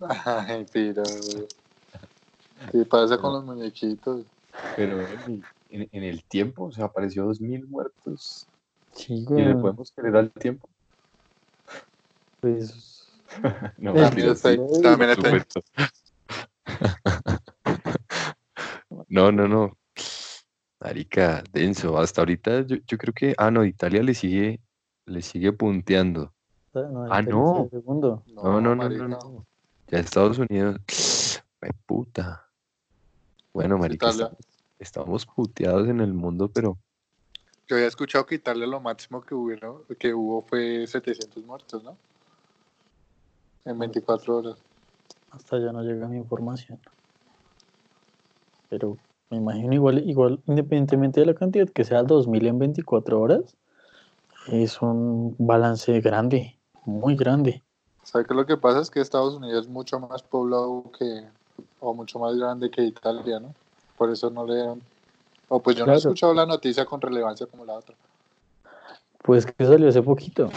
Ay, pero... ¿Qué pasa con los muñequitos? Pero en, el tiempo, o sea, apareció 2.000 muertos. Sí, ¿Y le podemos creer al tiempo? Pues... no, también está También está No, no, no. Marica, denso. Hasta ahorita yo, yo, creo que. Ah, no, Italia le sigue, le sigue punteando. ah, no. No, no, no, no, no, Ya Estados Unidos. puta. Bueno, marica, estamos puteados en el mundo, pero... Yo había escuchado que Italia lo máximo que hubo, que hubo fue 700 muertos, ¿no? En 24 horas. Hasta ya no llega mi información. Pero me imagino igual, igual, independientemente de la cantidad, que sea 2.000 en 24 horas, es un balance grande, muy grande. ¿Sabes qué lo que pasa? Es que Estados Unidos es mucho más poblado que, o mucho más grande que Italia, ¿no? Por eso no le dan... O pues yo no he escuchado la noticia con relevancia como la otra. Pues que salió hace poquito.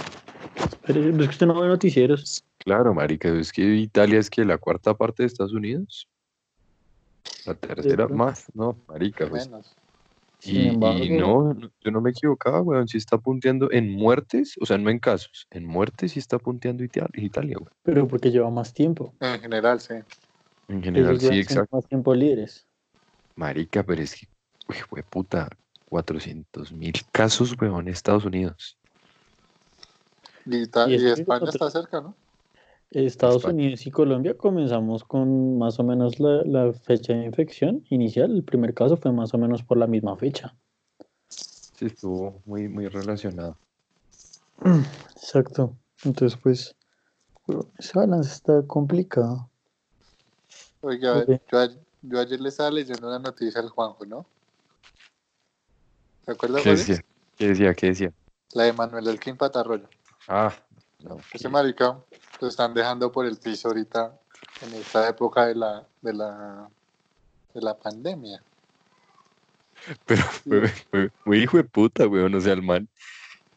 Pero es que usted no ve noticieros. Claro, marica, es que Italia es que la cuarta parte de Estados Unidos. La tercera más, no, marica. Pues. Menos. y, no, yo no me equivocaba, weón. Sí está punteando en muertes, o sea, no en casos, en muertes sí está punteando Italia, weón. Pero porque lleva más tiempo. En general, sí. En general, sí, exacto. Más tiempo líderes. Marica, pero es que, uy, puta, 400 mil casos, weón, en Estados Unidos. Y, España está cerca, ¿no? Estados Unidos y Colombia comenzamos con más o menos la, fecha de infección inicial. El primer caso fue más o menos por la misma fecha. Sí, estuvo muy, muy relacionado. Exacto. Entonces, pues, ese balance está complicado. Oiga, yo, ayer le estaba leyendo una noticia al Juanjo, ¿no? ¿Se acuerda? ¿Qué decía? ¿Qué decía? ¿Qué decía? La de Manuel Elkin Patarroyo. Ah, no. Ese marica lo están dejando por el piso ahorita en esta época de la, de la, de la pandemia. Pero fue, muy hijo de puta, weón. O sea, el man.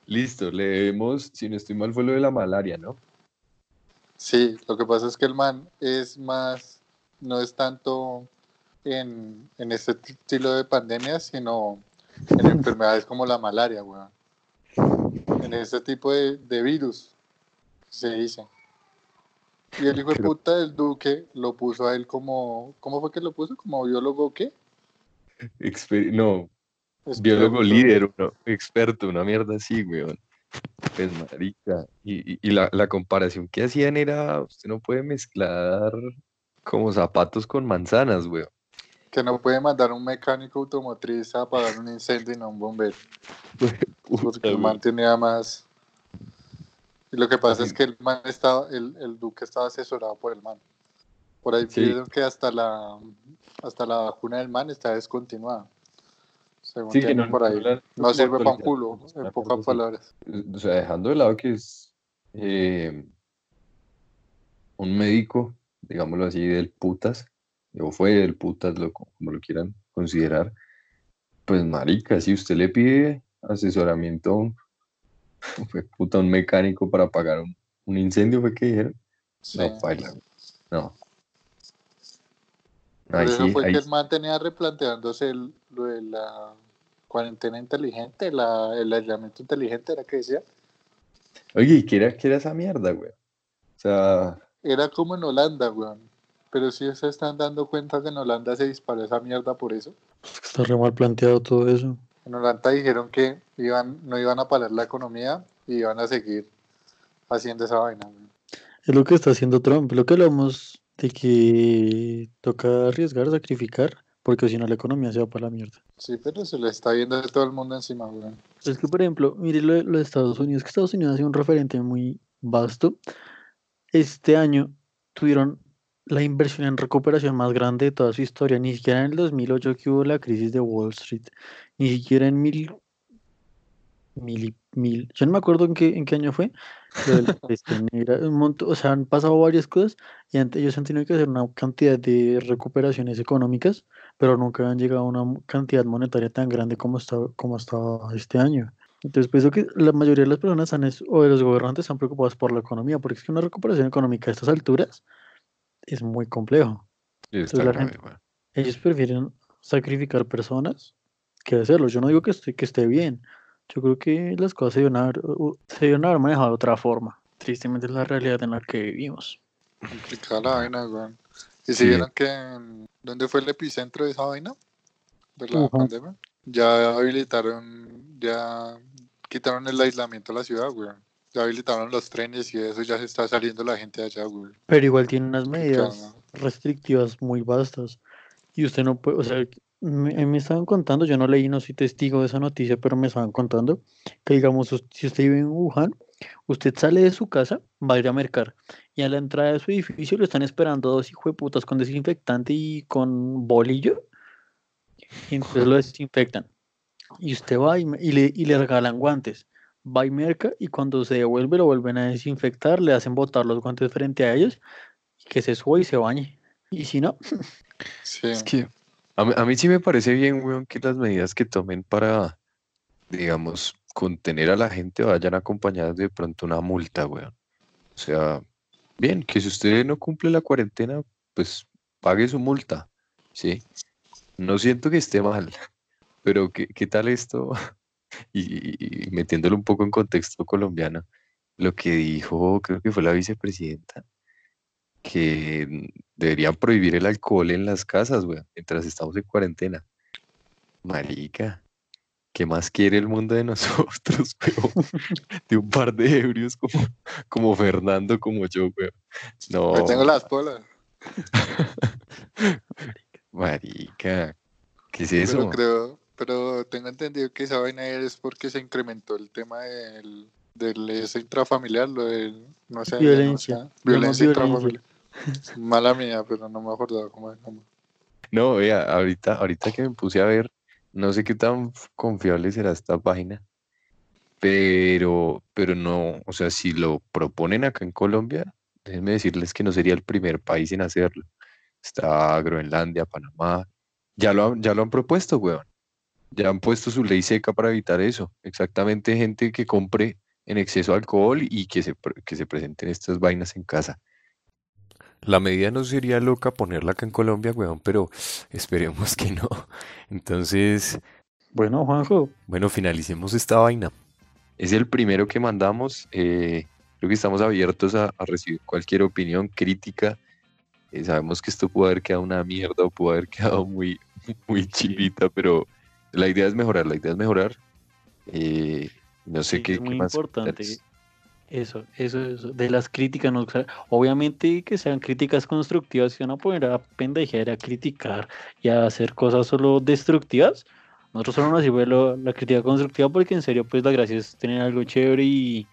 Listo, leemos, si no estoy mal, fue lo de la malaria, ¿no? Sí, lo que pasa es que el man es más, no es tanto en, en este estilo de pandemia, sino en enfermedades como la malaria, weón. En este tipo de, de virus, se dice. Y el hijo de puta del Duque lo puso a él como. ¿Cómo fue que lo puso? ¿Como biólogo qué? no. Biólogo líder, experto, una mierda así, weón. Pues marica. Y, y, la, la, comparación que hacían era: usted no puede mezclar como zapatos con manzanas, weón. Que no puede mandar un mecánico automotriz a apagar un incendio y no un bombero. Porque el man tenía más y lo que pasa es que el man estaba, el, el, duque estaba asesorado por el man. Por ahí sí. que hasta la hasta la vacuna del man está descontinuada. Según sí, que no, por ahí. No, sirve para un culo, en pocas palabras. O sea, dejando de lado que es eh, un médico, digámoslo así, del putas, o fue del putas, lo, como lo quieran considerar, pues marica, si usted le pide asesoramiento fue puta un mecánico para apagar un, un incendio, fue que dijeron. No, baila. No. Por eso fue que el man tenía replanteándose lo de la cuarentena inteligente, la, el aislamiento inteligente, era que decía. Oye, ¿y qué era, qué era esa mierda, güey? O sea. Era como en Holanda, güey. Pero si se están dando cuenta que en Holanda se disparó esa mierda por eso. Pues está re mal planteado todo eso. En Holanda dijeron que iban, no iban a parar la economía y iban a seguir haciendo esa vaina. Es lo que está haciendo Trump, lo que hablamos de que toca arriesgar, sacrificar, porque si no la economía se va para la mierda. Sí, pero se le está viendo de todo el mundo encima, güey. Es que, por ejemplo, mire lo, de Estados Unidos, que Estados Unidos ha sido un referente muy vasto. Este año tuvieron la inversión en recuperación más grande de toda su historia, ni siquiera en el 2008 que hubo la crisis de Wall Street, ni siquiera en mil, mil, mil, yo no me acuerdo en qué, en qué año fue, un o sea, han pasado varias cosas y ellos han tenido que hacer una cantidad de recuperaciones económicas, pero nunca han llegado a una cantidad monetaria tan grande como estaba, como estaba este año. Entonces, pienso que la mayoría de las personas o de los gobernantes están preocupados por la economía, porque es que una recuperación económica a estas alturas es muy complejo. ellos prefieren sacrificar personas que hacerlo. Yo no digo que esté, que esté bien. Yo creo que las cosas se deben haber, se deben haber manejado de otra forma. Tristemente es la realidad en la que vivimos. Complicada la vaina, güey. ¿Y si vieron que dónde fue el epicentro de esa vaina? De la pandemia. Ya habilitaron, ya quitaron el aislamiento de la ciudad, güey. Ya habilitaron los trenes y eso ya se está saliendo la gente allá, güey. Pero igual tiene unas medidas restrictivas muy vastas. Y usted no puede, o sea, me, me, estaban contando, yo no leí, no soy testigo de esa noticia, pero me estaban contando que, digamos, si usted vive en Wuhan, usted sale de su casa, va a ir a mercar, y a la entrada de su edificio lo están esperando dos hijos de putas con desinfectante y con bolillo, y entonces lo desinfectan. Y usted va y, le, y le regalan guantes. Va y merca, y cuando se devuelve lo vuelven a desinfectar, le hacen botar los guantes frente a ellos, y que se suba y se bañe. Y si no. Sí. Es que a mí, sí me parece bien, weón, que las medidas que tomen para, digamos, contener a la gente vayan acompañadas de pronto una multa, weón. O sea, bien, que si usted no cumple la cuarentena, pues pague su multa, ¿sí? No siento que esté mal, pero ¿qué, qué tal esto? Y, y, metiéndolo un poco en contexto colombiano, lo que dijo, creo que fue la vicepresidenta, que deberían prohibir el alcohol en las casas, güey, mientras estamos en cuarentena. Marica, ¿qué más quiere el mundo de nosotros, weón? De un par de ebrios como, como Fernando, como yo, weón. No. tengo las polas. Marica, ¿qué es eso? Pero creo, pero tengo entendido que esa vaina es porque se incrementó el tema del, del ese intrafamiliar, lo del, no sé, violencia, violencia intrafamiliar. Mala mía, pero no me acordaba cómo es. No, vea, ahorita, ahorita que me puse a ver, no sé qué tan confiable será esta página, pero, pero no, o sea, si lo proponen acá en Colombia, déjenme decirles que no sería el primer país en hacerlo. Está Groenlandia, Panamá, ya lo ya lo han propuesto, weón. Ya han puesto su ley seca para evitar eso. Exactamente gente que compre en exceso alcohol y que se, que se presenten estas vainas en casa. La medida no sería loca ponerla acá en Colombia, weón, pero esperemos que no. Entonces... Bueno, Juanjo. Bueno, finalicemos esta vaina. Es el primero que mandamos. Eh, creo que estamos abiertos a, recibir cualquier opinión, crítica. Eh, sabemos que esto pudo haber quedado una mierda o pudo haber quedado muy, muy chivita, pero la idea es mejorar, la idea es mejorar. Eh, no sé qué, es muy importante. Eso, eso, eso. De las críticas, no, obviamente que sean críticas constructivas, si van a poner a pendejear, a criticar y a hacer cosas solo destructivas, nosotros solo nos sirve la crítica constructiva porque en serio, pues la gracia es tener algo chévere y,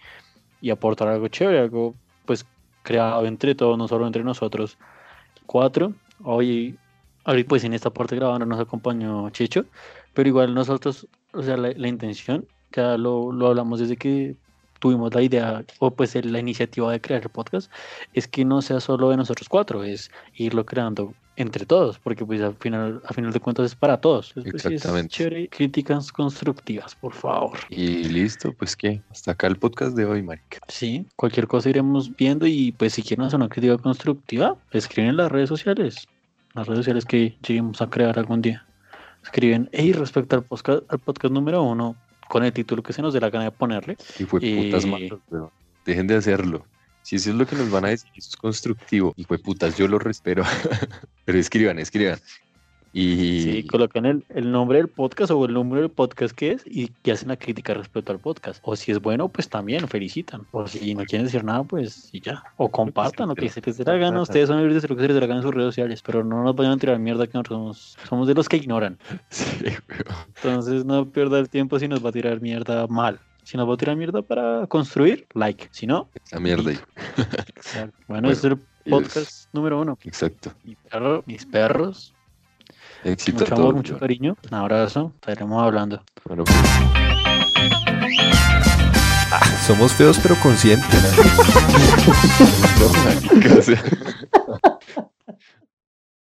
y aportar algo chévere, algo pues creado entre todos, no solo entre nosotros. Cuatro, hoy, ahorita pues en esta parte grabando nos acompañó Checho, pero igual nosotros, o sea, la, la intención, ya lo, lo hablamos desde que tuvimos la idea o pues la iniciativa de crear el podcast es que no sea solo de nosotros cuatro, es irlo creando entre todos, porque pues al final, al final de cuentas es para todos. Exactamente. chévere, críticas constructivas, por favor. Y listo, pues que hasta acá el podcast de hoy, marica. Sí, cualquier cosa iremos viendo y pues si quieren hacer una crítica constructiva, escriben en las redes sociales, las redes sociales que lleguemos a crear algún día. Escriben, hey, respecto al podcast, al podcast número uno, con el título que se nos dé la gana de ponerle. Y fue putas malos, pero dejen de hacerlo. Si eso es lo que nos van a decir, eso es constructivo. Y fue putas, yo lo respero. pero escriban, escriban. Y... Sí, colocan el, el, nombre del podcast o el número del podcast que es y que hacen la crítica respecto al podcast. O si es bueno, pues también felicitan. O si no quieren decir nada, pues y ya. O compartan lo que se les dé la gana. Ustedes son libres de lo que se les dé la gana en sus redes sociales, pero no nos vayan a tirar mierda que nosotros somos, somos de los que ignoran. Entonces no pierda el tiempo si nos va a tirar mierda mal. Si nos va a tirar mierda para construir, like. Si no, esa mierda. Bueno, bueno, es el podcast número uno. Exacto. Mi perro, mis perros Éxito mucho amor, mucho cariño. Un abrazo. Estaremos hablando. Bueno, pues. ah, somos feos pero conscientes. no,